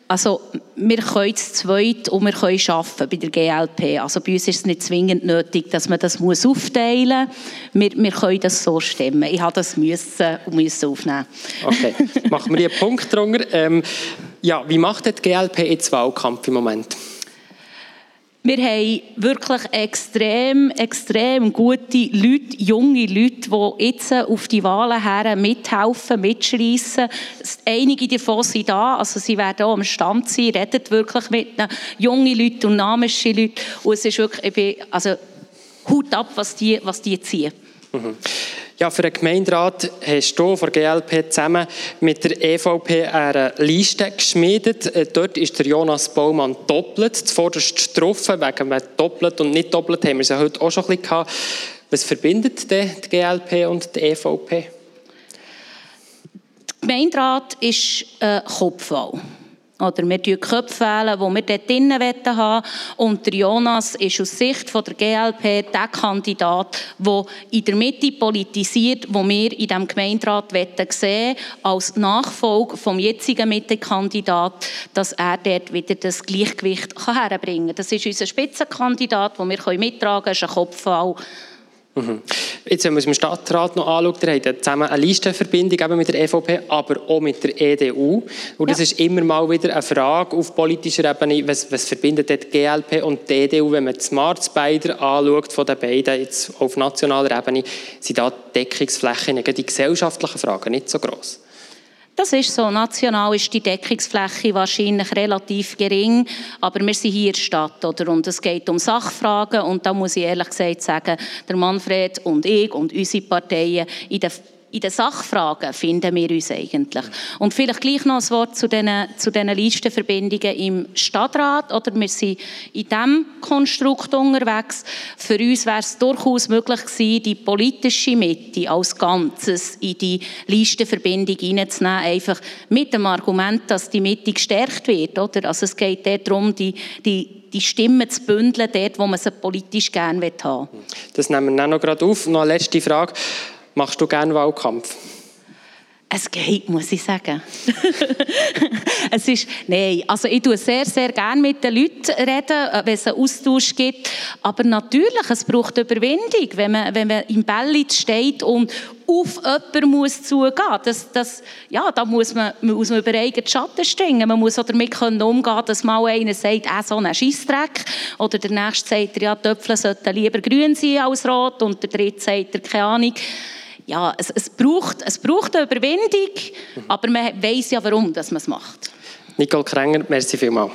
Also wir können zu zweit und wir können arbeiten bei der GLP. Also bei uns ist es nicht zwingend nötig, dass man das muss aufteilen muss. Wir, wir können das so stemmen. Ich habe das müssen und müssen aufnehmen. Okay, machen wir einen Punkt drunter. Ähm, ja, wie macht die GLP jetzt Wahlkampf im Moment? Wir haben wirklich extrem, extrem gute Leute, junge Leute, die jetzt auf die Wahlen her mithelfen, mitschreissen. Einige davon sind da, also sie werden auch am Stand sein, reden wirklich mit ihnen. Junge Leute, dynamische Leute. Und es ist wirklich, also Hut ab, was die, was die ziehen. Ja, für den Gemeinderat hast du von der GLP zusammen mit der EVP eine Liste geschmiedet. Äh, dort ist der Jonas Baumann doppelt, zuvorderst getroffen, wegen doppelt und nicht doppelt haben wir es ja heute auch schon ein bisschen gehabt. Was verbindet denn die GLP und die EVP? Der Gemeinderat ist eine Kopfwahl. Oder wir wählen Köpfe, wählen, die wir dort drinnen haben wollen. Und der Jonas ist aus Sicht der GLP der Kandidat, der in der Mitte politisiert, wo wir in diesem Gemeinderat sehen als Nachfolge vom jetzigen Mittekandidat, dass er dort wieder das Gleichgewicht herbringen kann. Das ist unser Spitzenkandidat, den wir mittragen können. Das ist ein Kopfwahl. Mhm. Jetzt, wenn man es im Stadtrat noch anschaut, ihr habt zusammen eine Listenverbindung eben mit der EVP, aber auch mit der EDU. Und das ja. ist immer mal wieder eine Frage auf politischer Ebene, was, was verbindet die GLP und die EDU, wenn man die Smarts beider anschaut, von den beiden jetzt auf nationaler Ebene, sind da die Deckungsflächen, die gesellschaftlichen Fragen nicht so groß? Das ist so. National ist die Deckungsfläche wahrscheinlich relativ gering, aber wir sind hier Stadt, oder? Und es geht um Sachfragen und da muss ich ehrlich gesagt sagen, der Manfred und ich und unsere Parteien in der in den Sachfragen finden wir uns eigentlich. Und vielleicht gleich noch ein Wort zu diesen, zu diesen Listenverbindungen im Stadtrat. Oder wir sind in diesem Konstrukt unterwegs. Für uns wäre es durchaus möglich gewesen, die politische Mitte als Ganzes in die Listenverbindung hineinzunehmen, einfach mit dem Argument, dass die Mitte gestärkt wird. Oder? Also es geht darum, die, die die Stimmen zu bündeln, dort, wo man sie politisch gerne haben will. Das nehmen wir dann noch gerade auf. Noch eine letzte Frage. Machst du gerne Wahlkampf? Es geht, muss ich sagen. es ist, nein, also ich tue sehr, sehr gerne mit den Leuten reden, äh, wenn es einen Austausch gibt. Aber natürlich, es braucht Überwindung, wenn man, wenn man im Bellit steht und auf jemanden muss zugehen. Das, das, ja, da muss man, muss man über eigenen Schatten stringen. Man muss auch damit können umgehen, dass mal einer sagt, äh, so ein Scheissdreck. Oder der nächste sagt, ja, die Töpfe sollten lieber grün sein als rot. Und der dritte sagt, keine Ahnung ja, es, es, braucht, es braucht eine Überwindung, aber man weiß ja, warum dass man es macht. Nicole Krenger, merci vielmals.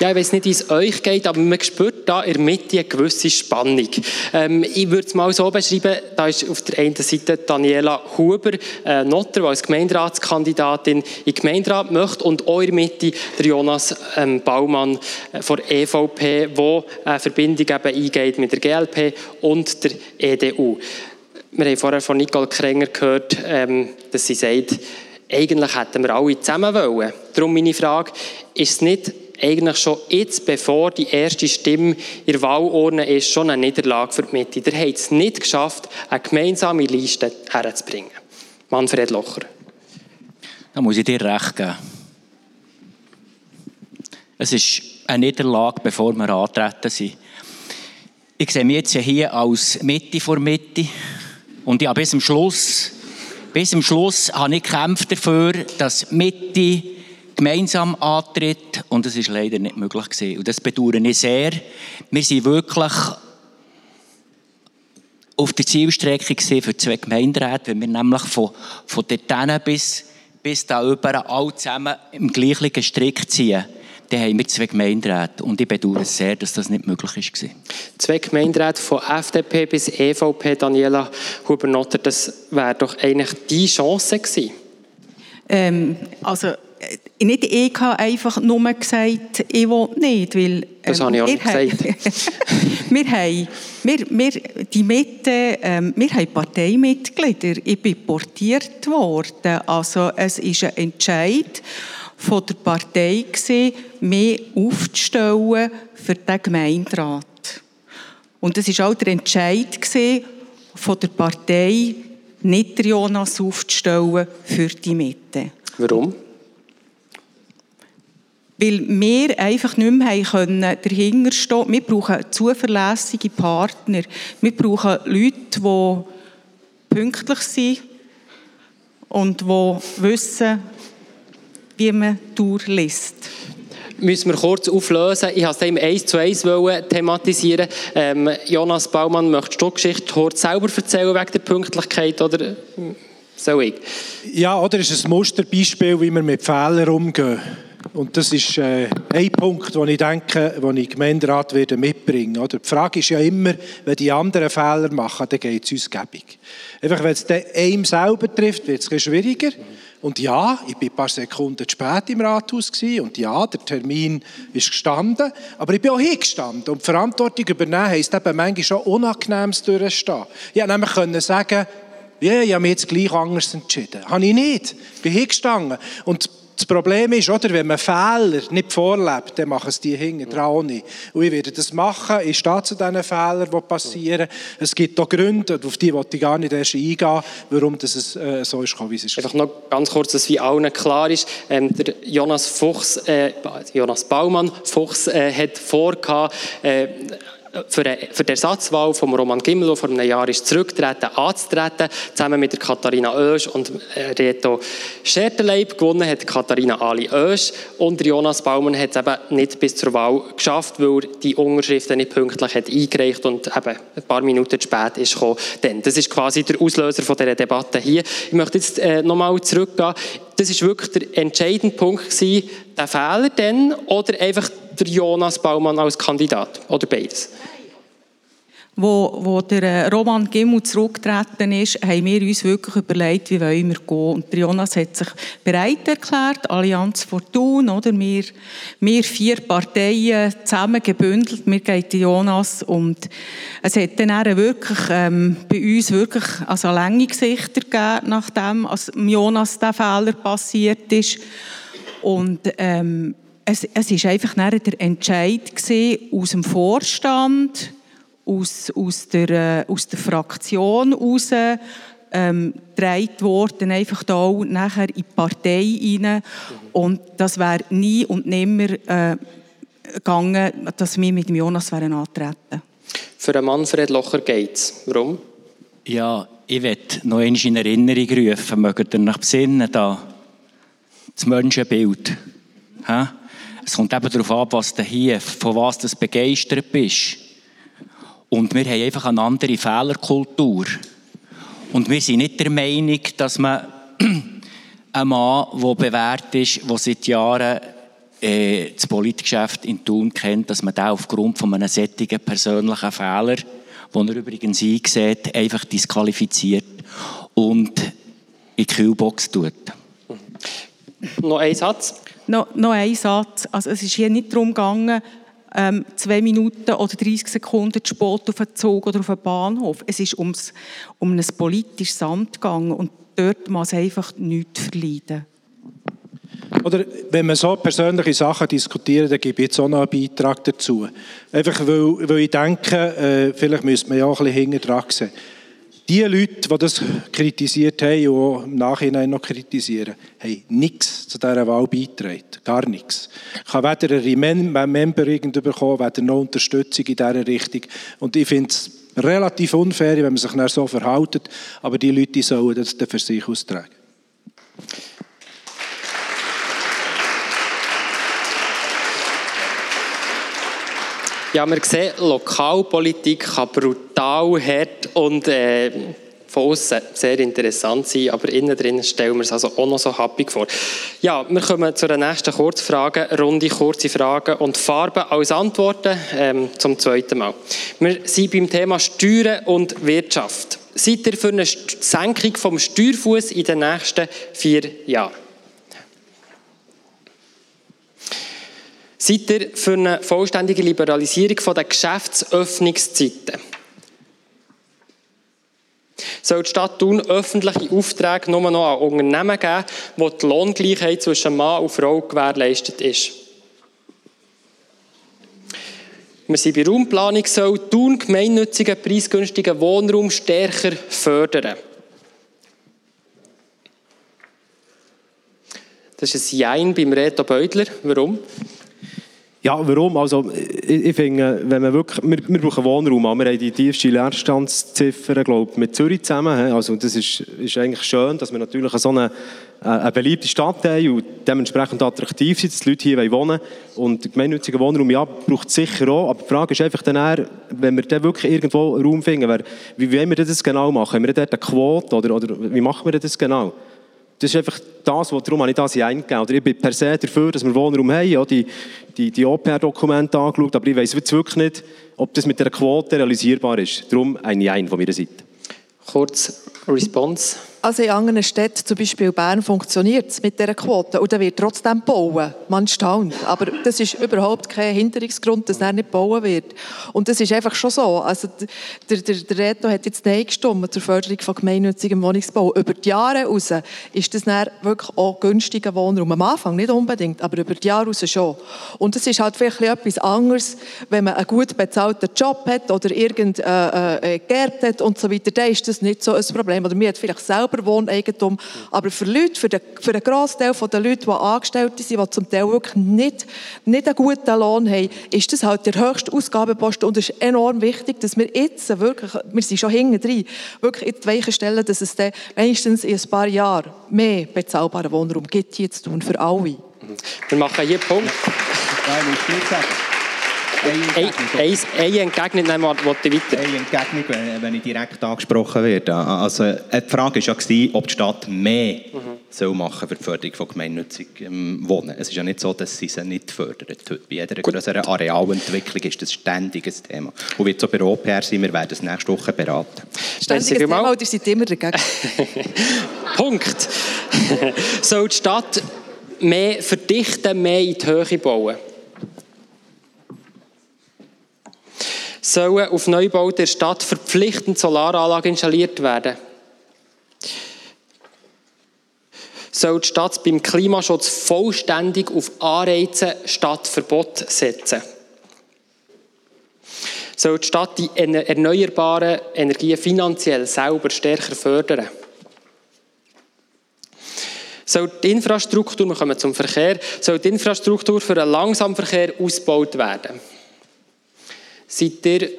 Ja, ich weiß nicht, wie es euch geht, aber man spürt da in der Mitte eine gewisse Spannung. Ähm, ich würde es mal so beschreiben, da ist auf der einen Seite Daniela Huber, äh, Notter, die als Gemeinderatskandidatin in den Gemeinderat möchte und auch in der Mitte der Jonas ähm, Baumann äh, von EVP, der eine Verbindung eben eingeht mit der GLP und der EDU. Wir haben vorher von Nicole Krenger gehört, ähm, dass sie sagt, eigentlich hätten wir alle zusammen wollen. Darum meine Frage, ist es nicht eigentlich schon jetzt, bevor die erste Stimme in der Wahlurne ist, schon eine Niederlage für die Mitte. Der hat es nicht geschafft, eine gemeinsame Liste herzubringen. Manfred Locher. Da muss ich dir recht geben. Es ist eine Niederlage, bevor wir antreten sind. Ich sehe mich jetzt hier als Mitte vor Mitte. Und ja, bis zum Schluss, bis zum Schluss habe ich gekämpft dafür, dass Mitte gemeinsam antritt und es ist leider nicht möglich gewesen. Und das bedauere ich sehr. Wir sind wirklich auf der Zielstrecke für zwei Gemeinderäte, wenn wir nämlich von, von dort bis, bis da über alle zusammen im gleichen Strick ziehen dann haben wir zwei Gemeinderäte. Und ich bedauere sehr, dass das nicht möglich war. Zwei Gemeinderäte von FDP bis EVP, Daniela Huber-Notter, das wäre doch eigentlich die Chance gewesen. Ähm, also nicht ich habe einfach nur gesagt, ich will nicht, weil... Ähm, das habe ich auch nicht gesagt. wir haben, wir, wir, die Mitte, ähm, wir haben Parteimitglieder, ich bin portiert worden, also es ist ein Entscheid von der Partei gewesen, mich aufzustellen für den Gemeinderat. Und es war auch der Entscheid gewesen, von der Partei, nicht Jonas aufzustellen für die Mitte. Warum? Weil wir einfach nicht mehr können dahinter stehen Wir brauchen zuverlässige Partner. Wir brauchen Leute, die pünktlich sind und die wissen, wie man durchliest müssen wir kurz auflösen. Ich wollte es im 1 zu 1 thematisieren. Ähm, Jonas Baumann, möchtest du die Geschichte kurz selber erzählen wegen der Pünktlichkeit? Oder soll ich? Ja, oder ist ein Musterbeispiel, wie wir mit Fehlern umgehen. Und das ist äh, ein Punkt, den ich denke, den ich Gemeinderat werde mitbringen werde. Die Frage ist ja immer, wenn die anderen Fehler machen, dann geht es uns gäbig. Einfach, wenn es einem selber trifft, wird es schwieriger. Und ja, ich war ein paar Sekunden zu spät im Rathaus gewesen, und ja, der Termin ist gestanden, aber ich bin auch hingestanden. Und die Verantwortung übernehmen heisst eben manchmal schon Unangenehmes durchstehen. Ich konnte nämlich sagen, ja, ich habe mich jetzt gleich anders entschieden. Habe ich nicht. Ich bin hingestanden. Und das Problem ist, oder, wenn man Fehler nicht vorlebt, dann machen es die hinten dran auch nicht. Und ich werde das machen, ich stehe zu diesen Fehlern, die passieren. Es gibt auch Gründe, auf die wollte ich gar nicht erst eingehen, warum das äh, so ist, wie es ist. Einfach noch ganz kurz, dass wie allen klar ist, ähm, der Jonas Fuchs, äh, Jonas Baumann Fuchs äh, hat vorgehabt, äh, für, die Ersatzwahl von Roman der vor einem Jahr ist zurückgetreten, anzutreten, zusammen mit der Katharina Oesch und äh, Reto Scherterleib. Gewonnen hat Katharina Ali Oesch und Jonas Baumann hat es eben nicht bis zur Wahl geschafft, weil er die Unterschriften nicht pünktlich hat eingereicht und eben ein paar Minuten spät ist gekommen. Denn das ist quasi der Auslöser von dieser Debatte hier. Ich möchte jetzt äh, nochmal zurückgehen. Das ist wirklich der entscheidende Punkt gewesen, der Fehler denn oder einfach der Jonas Baumann als Kandidat oder beides? Wo, wo der äh, Roman Gimmel zurückgetreten ist, haben wir uns wirklich überlegt, wie wollen wir gehen. Und der Jonas hat sich bereit erklärt, Allianz Fortun, oder? Wir, wir vier Parteien zusammen gebündelt, mir geht Jonas. Und es hat dann wirklich ähm, bei uns wirklich also lange Gesichter gegeben, nachdem als Jonas der Fehler passiert ist. Und ähm, es, es ist einfach der Entscheid aus dem Vorstand, aus, aus, der, äh, aus der Fraktion heraus, ähm, gedreht worden, einfach da auch nachher in die Partei rein. Und das wäre nie und nimmer äh, gegangen, dass wir mit Jonas wären antreten. Für einen Manfred Locher geht es. Warum? Ja, ich möchte noch einmal in Erinnerung rufen, mögt ihr nach besinnen, da, das Menschenbild. Es kommt eben darauf ab, was du hier, von was du begeistert bist. Und wir haben einfach eine andere Fehlerkultur. Und wir sind nicht der Meinung, dass man einen Mann, der bewährt ist, der seit Jahren äh, das Politgeschäft in Thun kennt, dass man den aufgrund von einem sättigen persönlichen Fehler, den er übrigens eingesät, einfach disqualifiziert und in die Kühlbox tut. Noch ein Satz noch, noch ein Satz. Also es ist hier nicht darum gegangen, ähm, zwei Minuten oder 30 Sekunden zu spät auf den Zug oder auf den Bahnhof. Es ist ums, um ein politisches Amt gegangen und dort muss einfach nichts verleiden. Oder wenn man so persönliche Sachen diskutiert, dann gebe ich jetzt auch noch einen Beitrag dazu. Einfach weil, weil ich denke, äh, vielleicht müsste man ja auch ein bisschen hinten dran sehen. Die Leute, die das kritisiert haben und im Nachhinein noch kritisieren, haben nichts zu dieser Wahl beigetragen. Gar nichts. Ich habe weder eine Rememberung bekommen, weder noch Unterstützung in dieser Richtung. Und ich finde es relativ unfair, wenn man sich so verhält. Aber die Leute sollen das für sich austragen. Ja, wir sehen, Lokalpolitik kann brutal hart und äh, von außen sehr interessant sein, aber innen drin stellen wir es also auch noch so happig vor. Ja, wir kommen zu der nächsten Kurzfrage, Runde kurze Fragen und Farben als Antworten ähm, zum zweiten Mal. Wir sind beim Thema Steuern und Wirtschaft. Seid ihr für eine Senkung vom Steuerfuß in den nächsten vier Jahren? Seid ihr für eine vollständige Liberalisierung der Geschäftsöffnungszeiten? Soll die Stadt Thun öffentliche Aufträge nur noch an Unternehmen geben, wo die Lohngleichheit zwischen Mann und Frau gewährleistet ist? Wir sind bei Raumplanung, soll Thun gemeinnützigen, preisgünstigen Wohnraum stärker fördern. Das ist ein Jein beim Reto Beutler. Warum? Ja, warum? Also, ich, ich finde, wenn man wirklich, wir, wir brauchen Wohnraum. Wir haben die tiefste Leerstandsziffer, glaube mit Zürich zusammen. Also, das ist, ist eigentlich schön, dass wir natürlich so eine, äh, eine beliebte Stadt haben und dementsprechend attraktiv sind, dass die Leute hier wohnen wollen. Und gemeinnütziger Wohnraum, ja, braucht es sicher auch. Aber die Frage ist einfach dann eher, wenn wir dann wirklich irgendwo Raum finden, wie wollen wir das genau machen? Haben wir dort eine Quote oder, oder wie machen wir das genau? Das ist einfach das, habe ich das eingegeben. Oder ich bin per se dafür, dass wir Wohnraum haben. Ja, die, die, die OPR-Dokumente angeschaut, aber ich weiß wirklich nicht, ob das mit der Quote realisierbar ist. Darum ein Nein von meiner Seite. Kurz Response. Also in anderen Städten, zum Beispiel Bern, funktioniert es mit dieser Quote und dann wird trotzdem bauen. Man staunt. Aber das ist überhaupt kein Hinderungsgrund, dass er nicht bauen wird. Und das ist einfach schon so. Also der, der, der Reto hat jetzt Nein gestimmt zur Förderung von gemeinnützigem Wohnungsbau. Über die Jahre heraus ist das dann wirklich auch günstiger Wohnraum. Am Anfang nicht unbedingt, aber über die Jahre heraus schon. Und es ist halt vielleicht etwas anderes, wenn man einen gut bezahlten Job hat oder irgend äh, äh, geerbt hat und so weiter, dann ist das nicht so ein Problem. Oder mir hat vielleicht selber selber Wohneigentum. Aber für Leute, für den, für den grossen Teil der Leute, die Angestellte sind, die zum Teil wirklich nicht, nicht einen guten Lohn haben, ist das halt der höchste Ausgabenposten. Und es ist enorm wichtig, dass wir jetzt wirklich, wir sind schon hinten drin, wirklich in die Weichen stellen, dass es dann wenigstens in ein paar Jahren mehr bezahlbaren Wohnraum gibt, hier zu tun, für alle. Wir machen hier Punkt. Eine Entgegnung nehmen wir weiter. Eine Entgegnung, wenn ich direkt angesprochen werde. Also, äh, die Frage war ja, ob die Stadt mehr mhm. soll machen für die Förderung von gemeinnützigem Wohnen. Es ist ja nicht so, dass sie sie nicht fördert. Bei jeder größeren Arealentwicklung ist das ständig ein Thema. Und wird so bei der OPR sein, wir werden es nächste Woche beraten. Ständiges Thema, oder sind immer dagegen? Punkt. soll die Stadt mehr verdichten, mehr in die Höhe bauen? Sollen auf Neubauten der Stadt verpflichtend Solaranlagen installiert werden. Soll die Stadt beim Klimaschutz vollständig auf Anreize statt Verbot setzen. Soll die Stadt die erneuerbaren Energien finanziell selber stärker fördern. Soll die Infrastruktur, wir kommen zum Verkehr, soll die Infrastruktur für einen Langsamverkehr ausgebaut werden. Seid ihr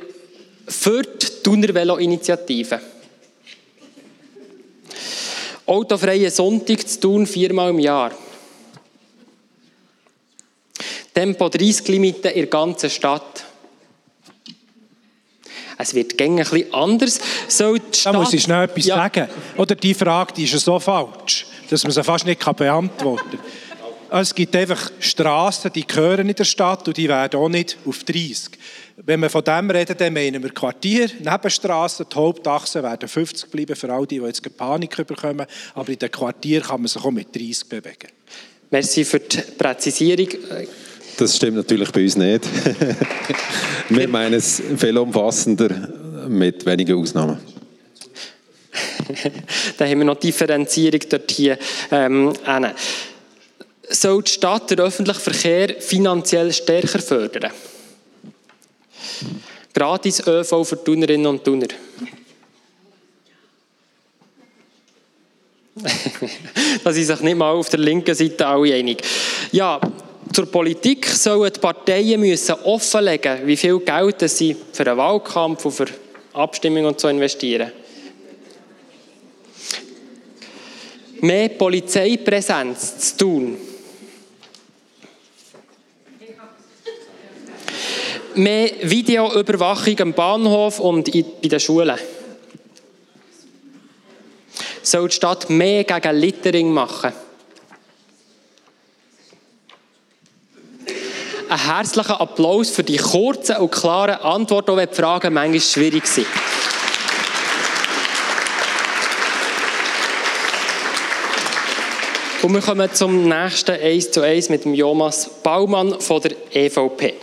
für die Thuner Velo-Initiative? Autofreie Sonntag zu tun, viermal im Jahr. Tempo 30 Limite in der ganzen Stadt. Es wird gängig ein bisschen anders. So da muss ich schnell etwas ja. sagen. Oder die Frage die ist so falsch, dass man sie fast nicht beantworten kann. Es gibt einfach Straßen, die gehören in der Stadt und die werden auch nicht auf 30. Wenn wir von dem reden, dann meinen wir Quartier, Nebenstraßen, die Hauptachsen werden 50 bleiben für all die, die jetzt Panik bekommen. Aber in den Quartier kann man sich auch mit 30 bewegen. Merci für die Präzisierung. Das stimmt natürlich bei uns nicht. wir meinen es viel umfassender mit wenigen Ausnahmen. da haben wir noch Differenzierung dort hier. Ähm, soll die Stadt den öffentlichen Verkehr finanziell stärker fördern? Gratis ÖV für Tunerinnen und Tuner. da sind sich nicht mal auf der linken Seite alle einig. Ja, zur Politik sollen die Parteien müssen offenlegen, wie viel Geld sie für einen Wahlkampf und für Abstimmungen und so investieren. Mehr Polizeipräsenz zu tun mehr Videoüberwachung am Bahnhof und bei den Schulen. Soll die Stadt mehr gegen Littering machen? Ein herzlicher Applaus für die kurzen und klaren Antworten, auch wenn die Fragen manchmal schwierig sind. Und wir kommen zum nächsten 1 zu 1 mit dem Jomas Baumann von der EVP.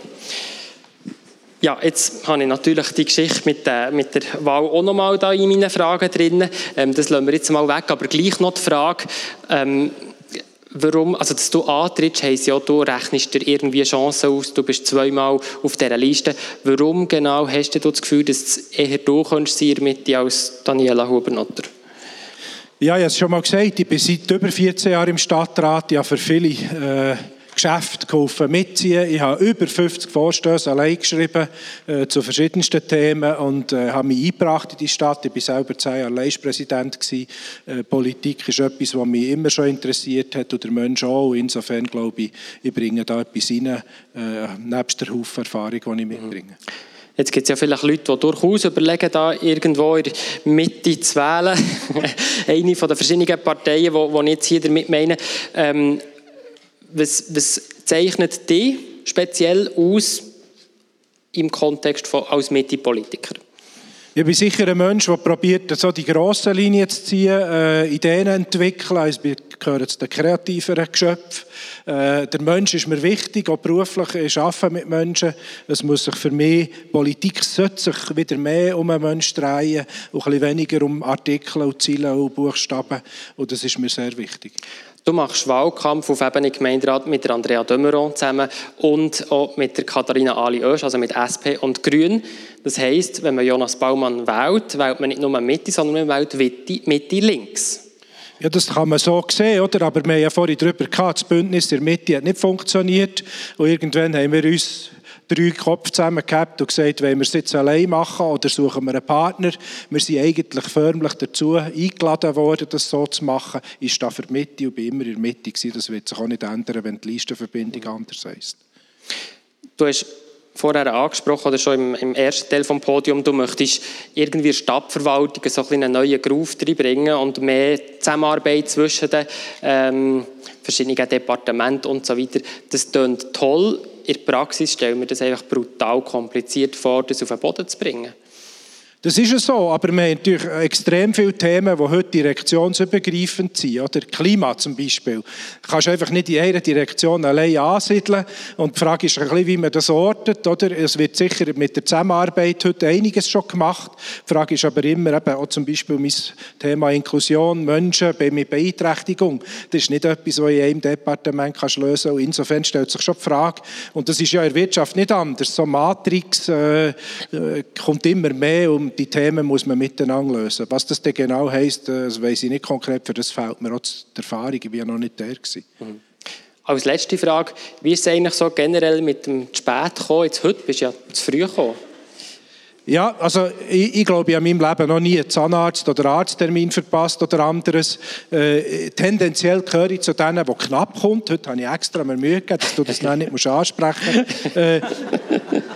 Ja, jetzt habe ich natürlich die Geschichte mit der, mit der Wahl auch noch mal da in meinen Fragen drin. Ähm, das lassen wir jetzt mal weg, aber gleich noch die Frage, ähm, warum, also dass du antrittst, heisst ja, du rechnest dir irgendwie Chancen aus, du bist zweimal auf dieser Liste. Warum genau hast du das Gefühl, dass eher du könntest sein mit dir als Daniela Hubernotter? Ja, ich habe es schon mal gesagt, ich bin seit über 14 Jahren im Stadtrat, ja für viele... Äh Geschäft geholfen mitziehen. Ich habe über 50 Vorstöße allein geschrieben äh, zu verschiedensten Themen und äh, habe mich eingebracht in die Stadt. Ich war selber zehn Jahre Leispräsident. Äh, Politik ist etwas, was mich immer schon interessiert hat und der Mensch auch. Insofern glaube ich, ich bringe da etwas rein, äh, nebst der Haufen Erfahrung, die ich mitbringe. Jetzt gibt es ja vielleicht Leute, die durchaus überlegen, da irgendwo in der Mitte zu wählen. Eine von den verschiedenen Parteien, die, ich jetzt hier damit meine. Ähm, was, was zeichnet dich speziell aus im Kontext von, als Mitte-Politiker? Ich bin sicher ein Mensch, der probiert, so die grossen Linien zu ziehen, äh, Ideen zu entwickeln. Ich gehöre zu den kreativeren Geschöpfen. Äh, der Mensch ist mir wichtig, auch beruflich. Ich arbeite mit Menschen. Es muss sich für mich, Politik sollte sich wieder mehr um einen Menschen drehen und ein bisschen weniger um Artikel und Ziele und Buchstaben. Und das ist mir sehr wichtig. Du machst Wahlkampf auf Ebene Gemeinderat mit der Andrea Dömeron zusammen und auch mit der Katharina Ali Oesch, also mit SP und Grün. Das heisst, wenn man Jonas Baumann wählt, wählt man nicht nur Mitte, sondern man wählt Mitte, Mitte links. Ja, das kann man so sehen, oder? Aber wir haben ja vorhin darüber gehabt, das Bündnis der Mitte hat nicht funktioniert. Und irgendwann haben wir uns drei Köpfe zusammengehabt und gesagt, wollen wir es jetzt allein machen oder suchen wir einen Partner. Wir sind eigentlich förmlich dazu eingeladen worden, das so zu machen. Ich stehe für die Mitte und bin immer in der Mitte gewesen. Das wird sich auch nicht ändern, wenn die Listenverbindung anders heisst. Du hast vorher angesprochen oder schon im, im, ersten Teil vom Podium, du möchtest irgendwie Stadtverwaltung so ein einen neuen Groove reinbringen und mehr Zusammenarbeit zwischen den ähm, verschiedenen Departementen und so weiter. Das klingt toll in der Praxis stellen wir das einfach brutal kompliziert vor, das auf den Boden zu bringen. Das ist ja so, aber wir haben natürlich extrem viele Themen, die heute direktionsübergreifend sind. Oder Klima zum Beispiel. Du kannst einfach nicht in einer Direktion allein ansiedeln. Und die Frage ist ein bisschen, wie man das ortet. Oder? Es wird sicher mit der Zusammenarbeit heute einiges schon gemacht. Die Frage ist aber immer eben auch zum Beispiel mein Thema Inklusion, Menschen mit Beeinträchtigung. Das ist nicht etwas, was in einem Departement kannst lösen kannst. Insofern stellt sich schon die Frage, und das ist ja in der Wirtschaft nicht anders, so Matrix äh, äh kommt immer mehr um die Themen muss man miteinander lösen. Was das denn genau heisst, das weiß ich nicht konkret, für das fehlt mir auch die Erfahrung, ich war ja noch nicht der. Mhm. Als letzte Frage, wie ist es eigentlich so generell mit dem zu spät kommen? Jetzt heute bist du ja zu früh gekommen. Ja, also ich, ich glaube, ich habe in meinem Leben noch nie einen Zahnarzt- oder Arzttermin verpasst oder anderes. Äh, tendenziell gehöre ich zu denen, die knapp kommt. Heute habe ich extra mir Mühe gegeben, dass du das nicht musst ansprechen musst. Äh,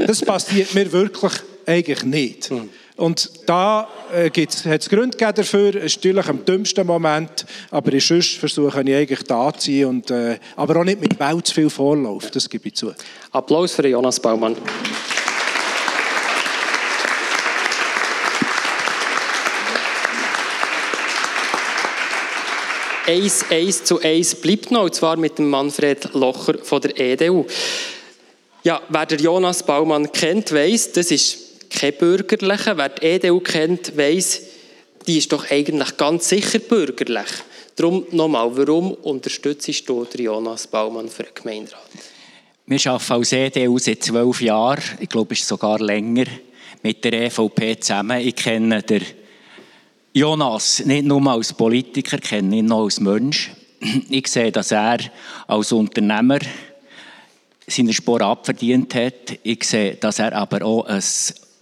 das passiert mir wirklich eigentlich nicht. Mhm. Und da äh, hat es Gründe dafür. Es ist natürlich am dümmsten Moment, aber sonst versuche ich eigentlich da zu sein. Und, äh, aber auch nicht mit Bau zu viel Vorlauf, das gebe ich zu. Applaus für Jonas Baumann. Eins, eins zu eins bleibt noch, und zwar mit dem Manfred Locher von der EDU. Ja, wer der Jonas Baumann kennt, weiß, das ist kein Bürgerlicher. Wer die EDU kennt, weiß, die ist doch eigentlich ganz sicher bürgerlich. Darum nochmal, warum unterstützt du Jonas Baumann für den Gemeinderat? Wir arbeiten als EDU seit zwölf Jahren, ich glaube, es ist sogar länger, mit der EVP zusammen. Ich kenne den Jonas nicht nur als Politiker, kenne ihn noch als Mensch. Ich sehe, dass er als Unternehmer seine Spur abverdient hat. Ich sehe, dass er aber auch ein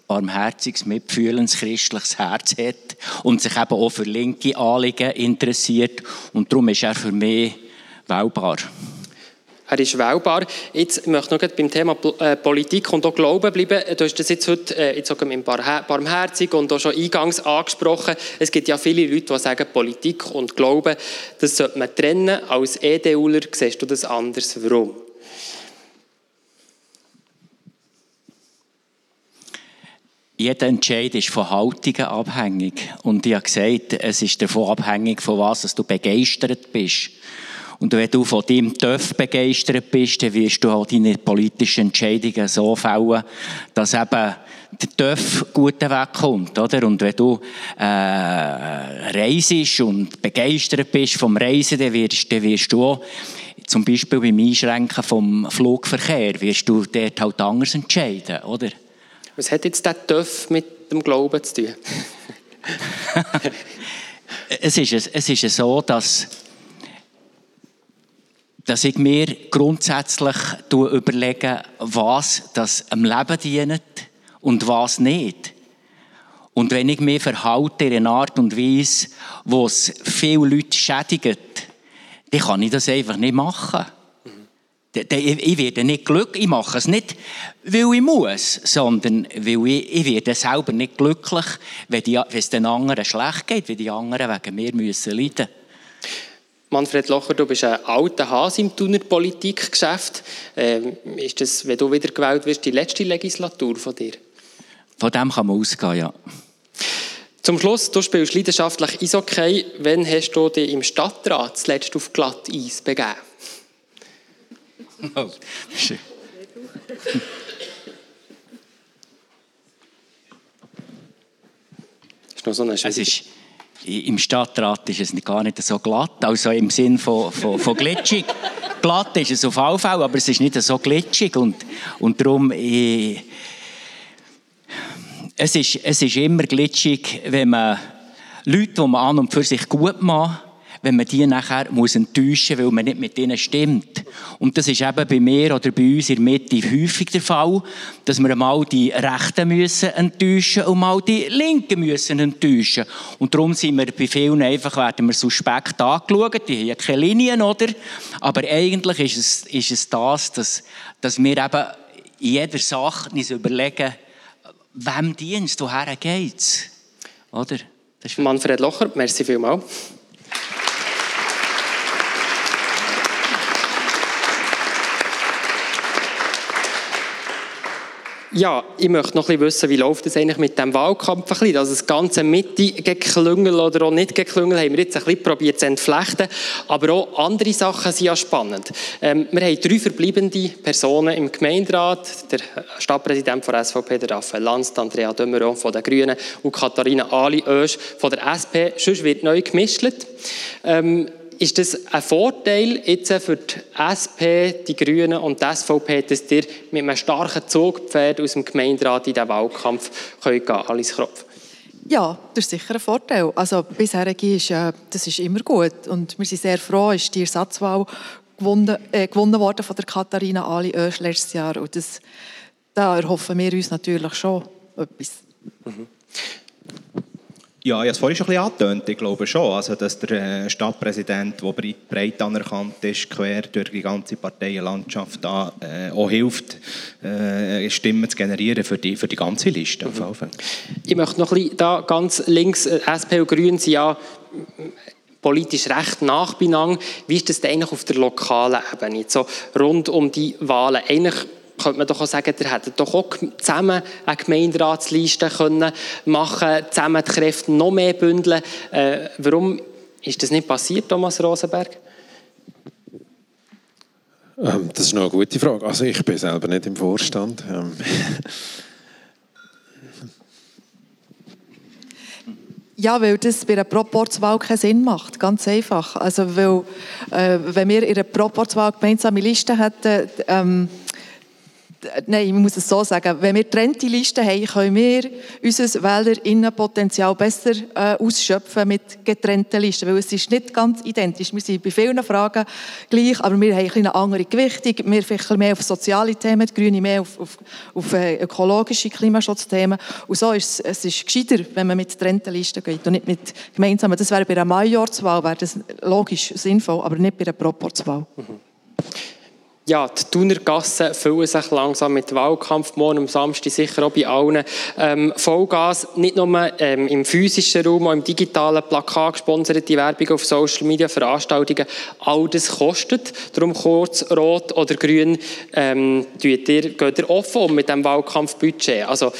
barmherziges, mitfühlendes christliches Herz hat und sich eben auch für linke Anliegen interessiert. Und darum ist er für mich wählbar. Er ist wählbar. Jetzt möchte ich noch beim Thema äh, Politik und auch Glauben bleiben. Du hast das jetzt heute äh, jetzt sogar mit barmherzig und auch schon eingangs angesprochen. Es gibt ja viele Leute, die sagen, Politik und Glauben, das sollte man trennen. Als EDUler siehst du das anders. Warum? Jeder Entscheid ist von Haltungen abhängig. Und ich habe gesagt, es ist davon abhängig, von was dass du begeistert bist. Und wenn du von deinem TÜV begeistert bist, dann wirst du auch deine politischen Entscheidungen so fällen, dass eben der TÜV gut wegkommt, oder? Und wenn du äh, reisest und begeistert bist vom Reisen, dann wirst, dann wirst du auch zum Beispiel beim Einschränken vom Flugverkehr, wirst du dort halt anders entscheiden, oder? Was hat jetzt der TÜV mit dem Glauben zu tun? es, ist, es ist so, dass, dass ich mir grundsätzlich überlege, was das am Leben dient und was nicht. Und wenn ich mich verhalte in einer Art und Weise, wo es viele Leute schädigt, dann kann ich das einfach nicht machen. Ich werde nicht glücklich, ich mache es nicht, weil ich muss, sondern weil ich, ich werde selber nicht glücklich, wenn, die, wenn es den anderen schlecht geht, wenn die anderen wegen mir müssen leiden Manfred Locher, du bist ein alter Hase im Thuner Politikgeschäft. Ähm, ist das, wenn du wieder gewählt wirst, die letzte Legislatur von dir? Von dem kann man ausgehen, ja. Zum Schluss, du spielst leidenschaftlich Eishockey. Wann hast du dich im Stadtrat zuletzt auf Glatteis begeben? Eine es ist, im Stadtrat ist es gar nicht so glatt, also im Sinn von, von, von glitschig. glatt ist es auf jeden Fall, aber es ist nicht so glitschig und, und darum... Ich, es ist, es ist immer glitschig, wenn man Leute, die man an und für sich gut macht, wenn man die nachher muss enttäuschen muss, weil man nicht mit ihnen stimmt. Und das ist eben bei mir oder bei uns in der Mitte häufig der Fall, dass wir mal die Rechten müssen enttäuschen und mal die Linken müssen enttäuschen. Und darum sind wir bei vielen einfach, werden wir suspekt angeschaut, die haben keine Linien, oder? Aber eigentlich ist es, ist es das, dass, dass wir eben in jeder Sache uns überlegen, wem dienst, woher geht's? Oder? Manfred Locher, merci vielmals. Ja, ich möchte noch ein bisschen wissen, wie läuft es eigentlich mit dem Wahlkampf ein bisschen? Also das ganze Mitte geklüngel oder auch nicht geklüngel haben wir jetzt ein bisschen probiert zu entflechten. Aber auch andere Sachen sind ja spannend. Ähm, wir haben drei verbleibende Personen im Gemeinderat. Der Stadtpräsident von SVP, der Raphael Lanz, Andrea Dömeron von den Grünen und Katharina Ali Oesch von der SP. Sonst wird neu gemischt. Ähm, ist das ein Vorteil jetzt für die SP, die Grünen und die SVP, dass ihr mit einem starken Zugpferd aus dem Gemeinderat in diesen Wahlkampf gehen könnt, Alice Kropf? Ja, das ist sicher ein Vorteil. Also bisher ist äh, das ist immer gut und wir sind sehr froh, ist die Ersatzwahl gewonnen, äh, gewonnen worden von der Katharina Ali Oesch letztes Jahr und das, da erhoffen wir uns natürlich schon etwas. Mhm. Ja, ich habe es vorhin schon ein bisschen angetönt. Ich glaube schon, also, dass der äh, Stadtpräsident, der breit anerkannt ist, quer durch die ganze Parteienlandschaft, da, äh, auch hilft, äh, Stimmen zu generieren für die, für die ganze Liste. Mhm. Ich möchte noch ein bisschen da ganz links, äh, SP und Grünen sind ja politisch recht nach. Wie ist das eigentlich auf der lokalen Ebene, so rund um die Wahlen? Eigentlich könnte man doch auch sagen, ihr hättet doch auch zusammen eine Gemeinderatsliste können machen zusammen die Kräfte noch mehr bündeln. Äh, warum ist das nicht passiert, Thomas Rosenberg? Ähm, das ist noch eine gute Frage. Also ich bin selber nicht im Vorstand. Ähm. Ja, weil das bei einer Proporzwahl keinen Sinn macht. Ganz einfach. Also, weil, äh, wenn wir in einer Proporzwahl gemeinsame Liste hätten, ähm, nein, ich muss es so sagen, wenn wir getrennte Listen haben, können wir unser Wählerinnenpotenzial besser äh, ausschöpfen mit getrennten Listen, weil es ist nicht ganz identisch. Wir sind bei vielen Fragen gleich, aber wir haben eine andere Gewichtung. Wir vielleicht mehr auf soziale Themen, die Grüne mehr auf, auf, auf äh, ökologische Klimaschutzthemen. Und so ist es, ist gescheiter, wenn man mit getrennten Listen geht und nicht mit gemeinsamen. Das wäre bei einer Majorswahl wäre das logisch sinnvoll, aber nicht bei einer Proporzwahl. Mhm ja, die Thunergassen füllen sich langsam mit Wahlkampf. Morgen am Samstag sicher auch bei allen. Ähm, Vollgas, nicht nur ähm, im physischen Raum, auch im digitalen Plakat, gesponserte Werbung auf Social Media, Veranstaltungen. All das kostet. Darum kurz, rot oder grün, ähm, geht ihr, geht ihr offen um mit dem Wahlkampfbudget. Also,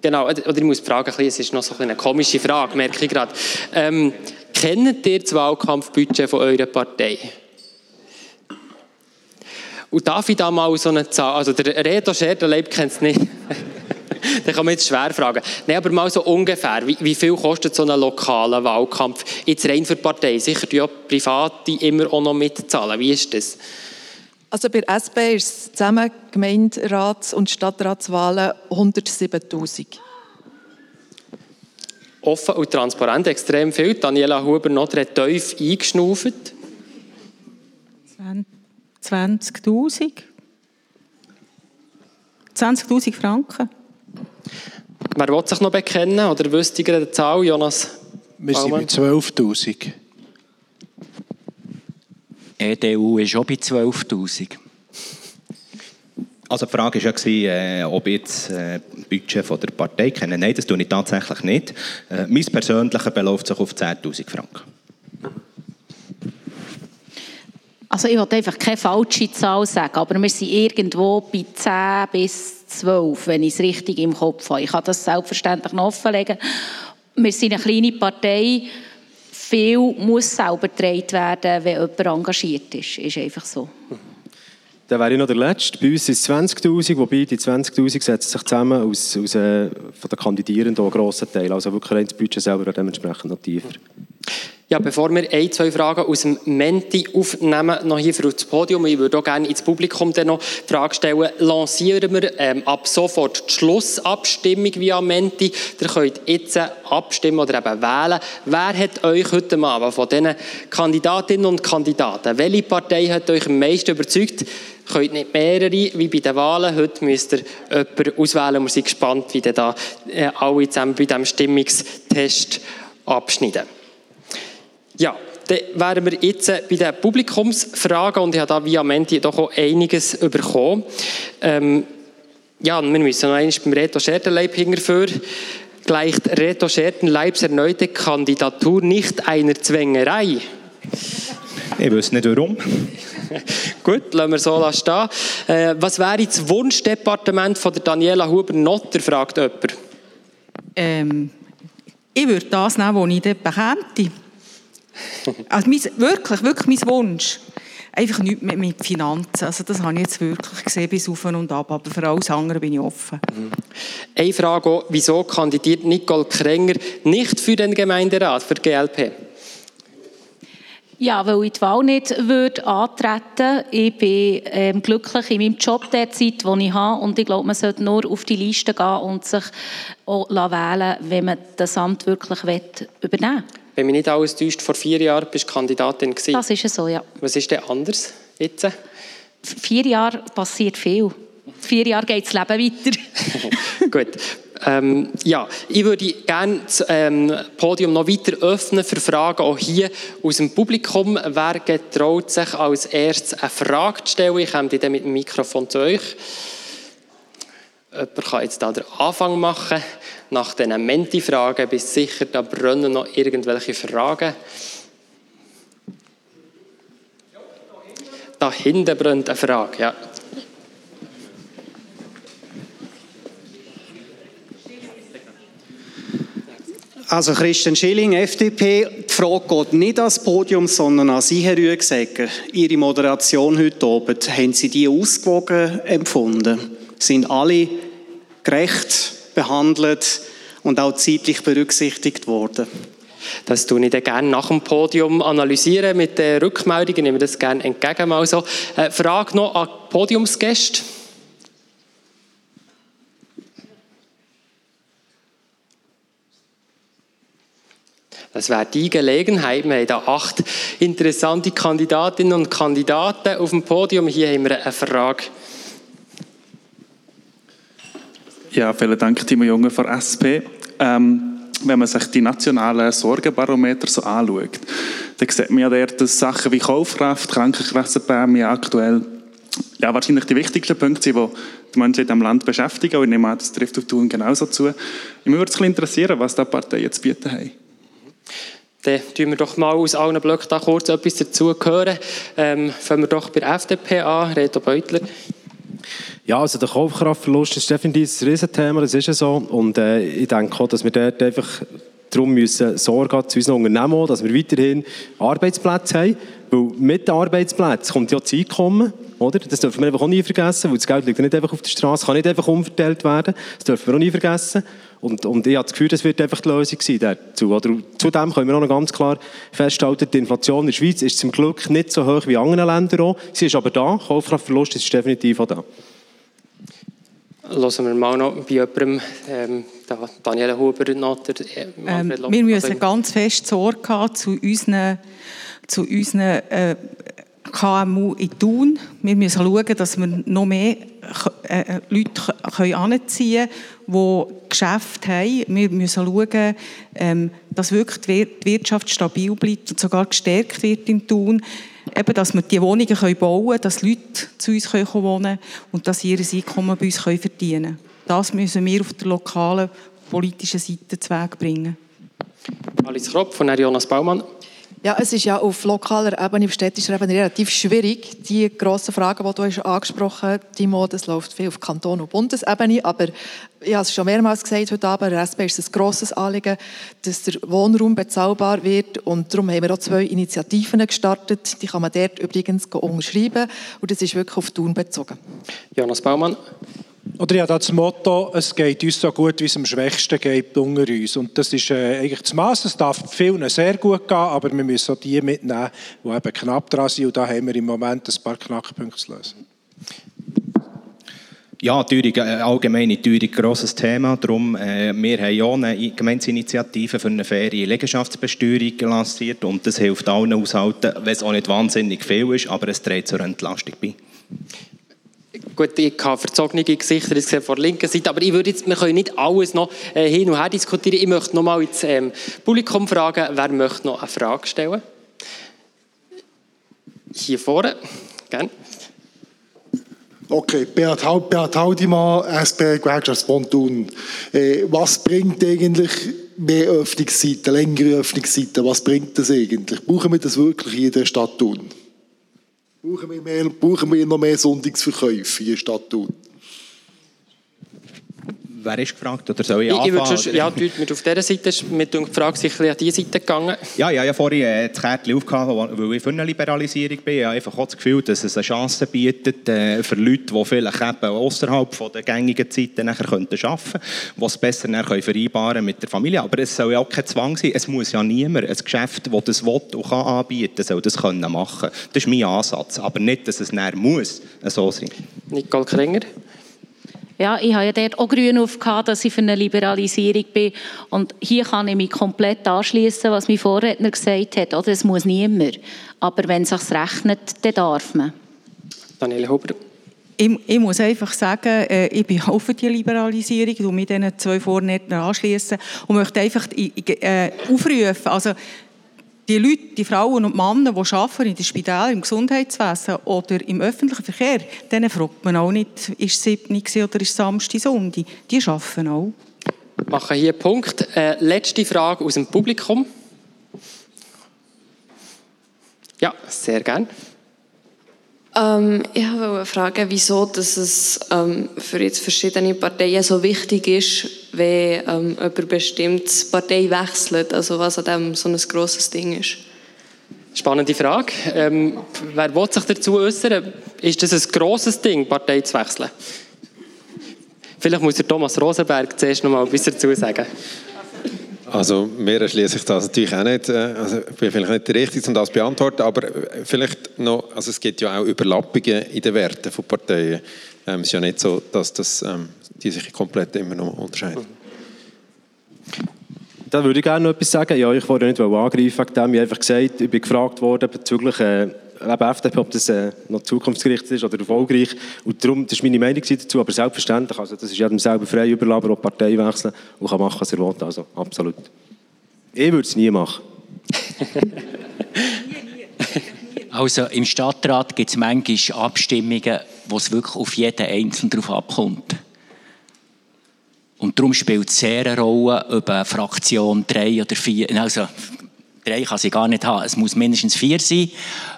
genau, oder ich muss fragen, es ist noch so eine komische Frage, merke ich gerade. Ähm, kennt ihr das Wahlkampfbudget von eurer Partei? Und darf ich da mal so eine Zahl, also der Reto Scherderleib kennt es nicht. da kann man jetzt schwer fragen. Nein, aber mal so ungefähr, wie, wie, viel kostet so ein lokaler Wahlkampf? Jetzt rein für Parteien, sicher die ja Private immer auch noch mitzahlen. Wie ist das? Also bei der SP ist es zusammen Gemeinderats- und Stadtratswahlen 107'000. Offen und transparent, extrem viel. Daniela Huber noch hat tief eingeschnauft. 20'000. 20'000 Franken. Wer will sich noch bekennen oder wüsste ihr eine Zahl, Jonas? Wir sind bei 12'000. EDU ist auch bei 12'000. Also die Frage war ja, äh, ob ich jetzt äh, Budget von der Partei kenne. Nein, das tue ich tatsächlich nicht. Äh, mein persönlicher beläuft sich auf 10'000 Franken. Also ich wollte einfach keine falsche Zahl sagen, aber wir sind irgendwo bei 10 bis 12, wenn ich es richtig im Kopf habe. Ich kann das selbstverständlich noch offenlegen. Wir sind eine kleine Partei. Viel muss selber getragen werden, wenn jemand engagiert ist. Ist einfach so. Dann wäre ich noch der Letzte. Bei uns sind es 20'000, wobei die 20'000 setzen sich zusammen aus, aus äh, von den Kandidierenden einen grossen Teil. Also wirklich das Budget selber dementsprechend noch tiefer. Ja, bevor wir ein, zwei Fragen aus dem Menti aufnehmen, noch hier für das Podium, ich würde auch gerne ins Publikum dann noch die Frage stellen, lancieren wir ähm, ab sofort die Schlussabstimmung via Menti. Ihr könnt jetzt abstimmen oder eben wählen. Wer hat euch heute Abend von diesen Kandidatinnen und Kandidaten, welche Partei hat euch am meisten überzeugt? könnt nicht mehrere, wie bei den Wahlen. Heute müsst ihr jemanden auswählen wir sind gespannt, wie da äh, alle zusammen bei diesem Stimmungstest abschneiden. Ja, dann wären wir jetzt bei den Publikumsfragen und ich habe da via Menti doch auch einiges bekommen. Ähm, ja, wir müssen noch einmal beim Reto Schertenleib hinterführ. Gleicht Reto Schertenleibs erneute Kandidatur nicht einer Zwängerei? Ich weiß nicht warum. Gut, lassen wir so stehen. Äh, was wäre das Wunschdepartement von der Daniela Huber-Notter, fragt jemand. Ähm, ich würde das nehmen, was ich dort bekäme. Also mein, wirklich, wirklich mein Wunsch. Einfach nichts mit, mit Finanzen. Also das habe ich jetzt wirklich gesehen, bis auf und ab. Aber für alles andere bin ich offen. Mhm. Eine Frage auch, wieso kandidiert Nicole Krenger nicht für den Gemeinderat, für die GLP? Ja, weil ich die Wahl nicht würde antreten Ich bin ähm, glücklich in meinem Job derzeit, den ich habe. Und ich glaube, man sollte nur auf die Liste gehen und sich auch wählen wenn man das Amt wirklich übernehmen will. Wenn mich nicht alles täuscht, vor vier Jahren bist du Kandidatin gewesen. Das ist so, ja. Was ist denn anders jetzt? Vier Jahre passiert viel. Vier Jahre geht das Leben weiter. Gut. Ähm, ja, ich würde gerne das ähm, Podium noch weiter öffnen für Fragen auch hier aus dem Publikum. Wer getraut sich als erstes eine Frage zu stellen? Ich komme dann mit dem Mikrofon zu euch. Jemand kann jetzt da den Anfang machen. Nach diesen Menti-Fragen bist sicher, da brennen noch irgendwelche Fragen. Da hinten brennt eine Frage, ja. Also Christian Schilling, FDP. Die Frage geht nicht ans Podium, sondern an Sie, Herr Rüegsegger. Ihre Moderation heute Abend, haben Sie die ausgewogen empfunden? Sind alle gerecht behandelt und auch zeitlich berücksichtigt worden. Das tue ich dann gerne nach dem Podium analysieren mit den Rückmeldungen. Ich nehme das gerne entgegen. Also, äh, Frage noch an die Podiumsgäste. Das wäre die Gelegenheit. Wir haben hier acht interessante Kandidatinnen und Kandidaten auf dem Podium. Hier haben wir eine Frage. Ja, vielen Dank, Timo Junge von SP. Ähm, wenn man sich die nationalen Sorgenbarometer so anschaut, dann sieht man ja dort, dass Sachen wie Kaufkraft, Krankenkassenprämie aktuell ja, wahrscheinlich die wichtigsten Punkte sind, die die Menschen in diesem Land beschäftigen. Und ich nehme an, das trifft auf Tun genauso zu. Mich würde es interessieren, was die Parteien jetzt bieten haben. Dann tun wir doch mal aus allen Blöcken da kurz etwas dazu hören. Ähm, fangen wir doch bei der FDP an, Reto Beutler. Ja, also der Kaufkraftverlust ist definitiv ein Riesenthema, das ist ja so. Und äh, ich denke auch, dass wir dort einfach darum müssen Sorge zu unseren Unternehmen, dass wir weiterhin Arbeitsplätze haben. Weil mit den Arbeitsplätzen kommt ja das Einkommen, oder? Das dürfen wir einfach auch nie vergessen, weil das Geld liegt nicht einfach auf der Straße, kann nicht einfach umverteilt werden. Das dürfen wir auch nie vergessen. Und, und ich habe das Gefühl, das wird einfach die Lösung sein dazu. Oder zudem können wir auch noch ganz klar festhalten, die Inflation in der Schweiz ist zum Glück nicht so hoch wie in anderen Ländern auch. Sie ist aber da, Kaufkraftverlust ist definitiv auch da. Hören wir mal noch bei jemandem, ähm, Daniela Huber, noch der, äh, ähm, Wir müssen ganz fest Sorge haben zu unseren, zu unseren äh, KMU in Thun. Wir müssen schauen, dass wir noch mehr äh, äh Leute anziehen können, die Geschäfte haben. Wir müssen schauen, ähm, dass wirklich die Wirtschaft stabil bleibt und sogar gestärkt wird in Thun eben, dass wir die Wohnungen bauen können, dass Leute zu uns wohnen können und dass sie ihr Einkommen bei uns verdienen können. Das müssen wir auf der lokalen politischen Seite zu Weg bringen. Alice Kropp von Jonas Baumann. Ja, es ist ja auf lokaler Ebene, auf städtischer Ebene relativ schwierig, die grossen Fragen, die du hast angesprochen hast, Timo, das läuft viel auf Kanton- und Bundesebene, aber ich habe es schon mehrmals gesagt heute Abend, der SP ist ein grosses Anliegen, dass der Wohnraum bezahlbar wird. Und darum haben wir auch zwei Initiativen gestartet, die kann man dort übrigens unterschreiben. Und das ist wirklich auf Thun bezogen. Jonas Baumann. Oder ja, das Motto, es geht uns so gut, wie es am Schwächsten geht unter uns. Und das ist äh, eigentlich das Maß. Es darf vielen sehr gut gehen, aber wir müssen auch die mitnehmen, die eben knapp dran sind. Und da haben wir im Moment ein paar Knackpunkte zu lösen. Ja, Teuerung, äh, allgemeine Teuerung, grosses Thema. Darum, äh, wir haben auch eine Gemeinsinitiative für eine faire Liegenschaftsbesteuerung lanciert und das hilft allen Haushalten, wenn es auch nicht wahnsinnig viel ist, aber es trägt zur Entlastung bei. Gut, ich habe verzogene Gesichter ich sehe von der linken Seite, aber ich würde jetzt, wir können nicht alles noch äh, hin und her diskutieren. Ich möchte noch mal ins ähm, Publikum fragen, wer möchte noch eine Frage stellen? Hier vorne, gerne. Okay, Beat, Beat Haldimann, SP Gewerkschaftsbund. Äh, was bringt eigentlich mehr Öffnungszeiten, längere Öffnungszeiten? Was bringt das eigentlich? Brauchen wir das wirklich in der Stadt Thun? Brauchen wir, mehr, brauchen wir noch mehr Sonntagsverkäufe in der Stadt Thun? Wer ist gefragt? Oder soll ich, ich, ich anfangen? schon, ja, mit auf dieser Seite mit der Frage sicher an diese Seite gegangen. Ja, ja, ich habe vorhin äh, das Kärtchen aufgehauen, weil ich für eine Liberalisierung bin. Ich habe einfach auch das Gefühl, dass es eine Chance bietet äh, für Leute, die vielleicht eben außerhalb der gängigen Zeiten nachher könnten arbeiten könnten, die es besser nachher vereinbaren mit der Familie. Aber es soll ja auch kein Zwang sein. Es muss ja niemand ein Geschäft, das das will und kann anbieten, soll das können machen. Das ist mein Ansatz. Aber nicht, dass es nachher muss so sein. Nicole Krenger. Ja, ich habe ja dort auch grün aufgehauen, dass ich für eine Liberalisierung bin. Und hier kann ich mich komplett anschließen, was mein Vorredner gesagt hat. Oder es muss niemand. Aber wenn es sich rechnet, dann darf man. Daniela Huber. Ich, ich, muss einfach sagen, äh, ich bin auch für die Liberalisierung und mit diesen zwei Vorrednern anschließen und möchte einfach äh, aufrufen. Also, die Leute, die Frauen und Männer, die arbeiten in den Spitälern, im Gesundheitswesen oder im öffentlichen Verkehr, denen fragt man auch nicht, ist es 7 oder ist es Samstag, Sonntag. Die arbeiten auch. Wir machen hier einen Punkt. Äh, letzte Frage aus dem Publikum. Ja, sehr gerne. Ähm, ich wollte fragen, wieso dass es ähm, für jetzt verschiedene Parteien so wichtig ist, wenn ähm, jemand bestimmt Partei wechselt, also was an dem so ein grosses Ding ist. Spannende Frage. Ähm, wer will sich dazu äußern? Ist das ein grosses Ding, Partei zu wechseln? Vielleicht muss der Thomas Rosenberg zuerst noch mal etwas dazu sagen. Also mir erschließe ich das natürlich auch nicht. Äh, also ich bin vielleicht nicht der Richtige, um das zu beantworten, aber äh, vielleicht noch, also es gibt ja auch Überlappungen in den Werten von Parteien. Ähm, es ist ja nicht so, dass das, ähm, die sich komplett immer noch unterscheiden. Da würde ich gerne noch etwas sagen. Ja, ich wollte nicht angreifen wegen. Ich habe einfach gesagt, ich bin gefragt worden bezüglich äh, FDP, ob das äh, noch zukunftsgerichtet ist oder erfolgreich. Und darum, das ist meine Meinung dazu, aber selbstverständlich, also das ist jedem selber frei überlassen, ob Partei wechseln und kann machen, was er will. Also absolut. Ich würde es nie machen. also im Stadtrat gibt es manchmal Abstimmungen, wo es wirklich auf jeden Einzelnen drauf abkommt. Und darum spielt es sehr eine Rolle, ob eine Fraktion drei oder vier, also drei kann sie gar nicht haben, es muss mindestens vier sein,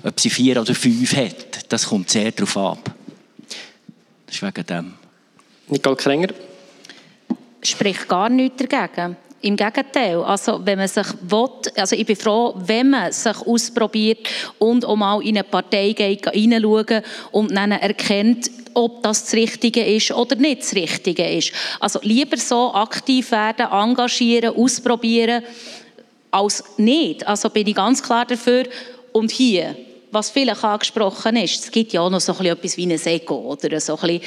ob sie vier oder fünf hat, das kommt sehr darauf ab. Das ist wegen dem. Nicole Krenger? Spricht gar nichts dagegen. Im Gegenteil, also wenn man sich will, also ich bin froh, wenn man sich ausprobiert und auch mal in eine Partei geht, reinschauen und dann erkennt, ob das das Richtige ist oder nicht das Richtige ist. Also lieber so aktiv werden, engagieren, ausprobieren, als nicht. Also bin ich ganz klar dafür. Und hier, was vielleicht angesprochen ist, es gibt ja auch noch so etwas wie ein Ego oder so ein bisschen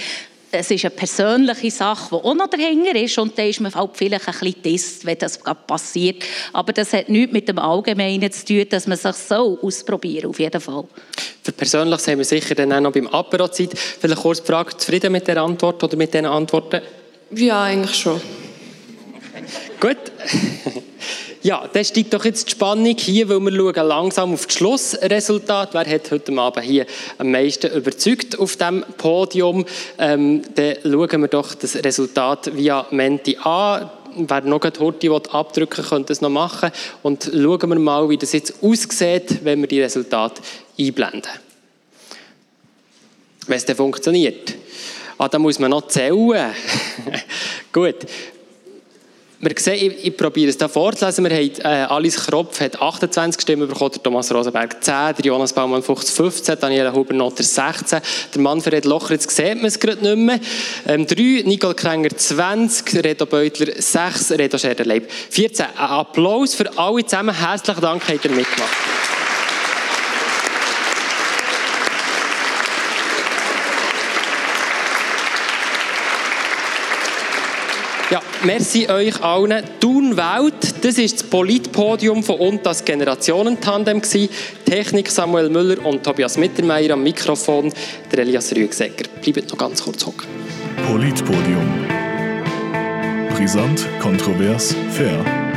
es ist eine persönliche Sache, die auch noch dahinter ist und da ist man halt vielleicht ein bisschen disst, wenn das passiert. Aber das hat nichts mit dem Allgemeinen zu tun, dass man sich so ausprobieren auf jeden Fall. Für Persönliches haben wir sicher dann auch noch beim Apero Zeit. Vielleicht kurz die Frage, zufrieden mit der Antwort oder mit den Antworten? Ja, eigentlich schon. Gut. Ja, dann steigt doch jetzt die Spannung hier, weil wir schauen langsam auf das Schlussresultat. Wer hat heute Abend hier am meisten überzeugt auf dem Podium? Ähm, dann schauen wir doch das Resultat via Menti an. wer noch eine Horti abdrücken will, könnte das noch machen. Und schauen wir mal, wie das jetzt aussieht, wenn wir die Resultate einblenden. Wenn es dann funktioniert. Ah, da muss man noch zählen. Gut. Wir sehen, ich, ich probiere es hier vorzulesen. Wir haben, äh, Alice Kropf hat 28 Stimmen bekommen, der Thomas Rosenberg 10, der Jonas Baumann Fuchs 15, Daniela Huber-Notter 16, der Manfred Locher, jetzt sieht man es gerade nicht mehr, ähm, 3, Nicole Krenger 20, Reto Beutler 6, Reto Scherderleib 14. Ein Applaus für alle zusammen. Herzlichen Dank, habt ihr mitgemacht. Ja, merci euch allen. Thun Welt, das ist das Politpodium von und das Generationentandem. Technik Samuel Müller und Tobias Mittermeier am Mikrofon, der Elias Rüegsegger. Bleibt noch ganz kurz hocken. Politpodium. Brisant, kontrovers, fair.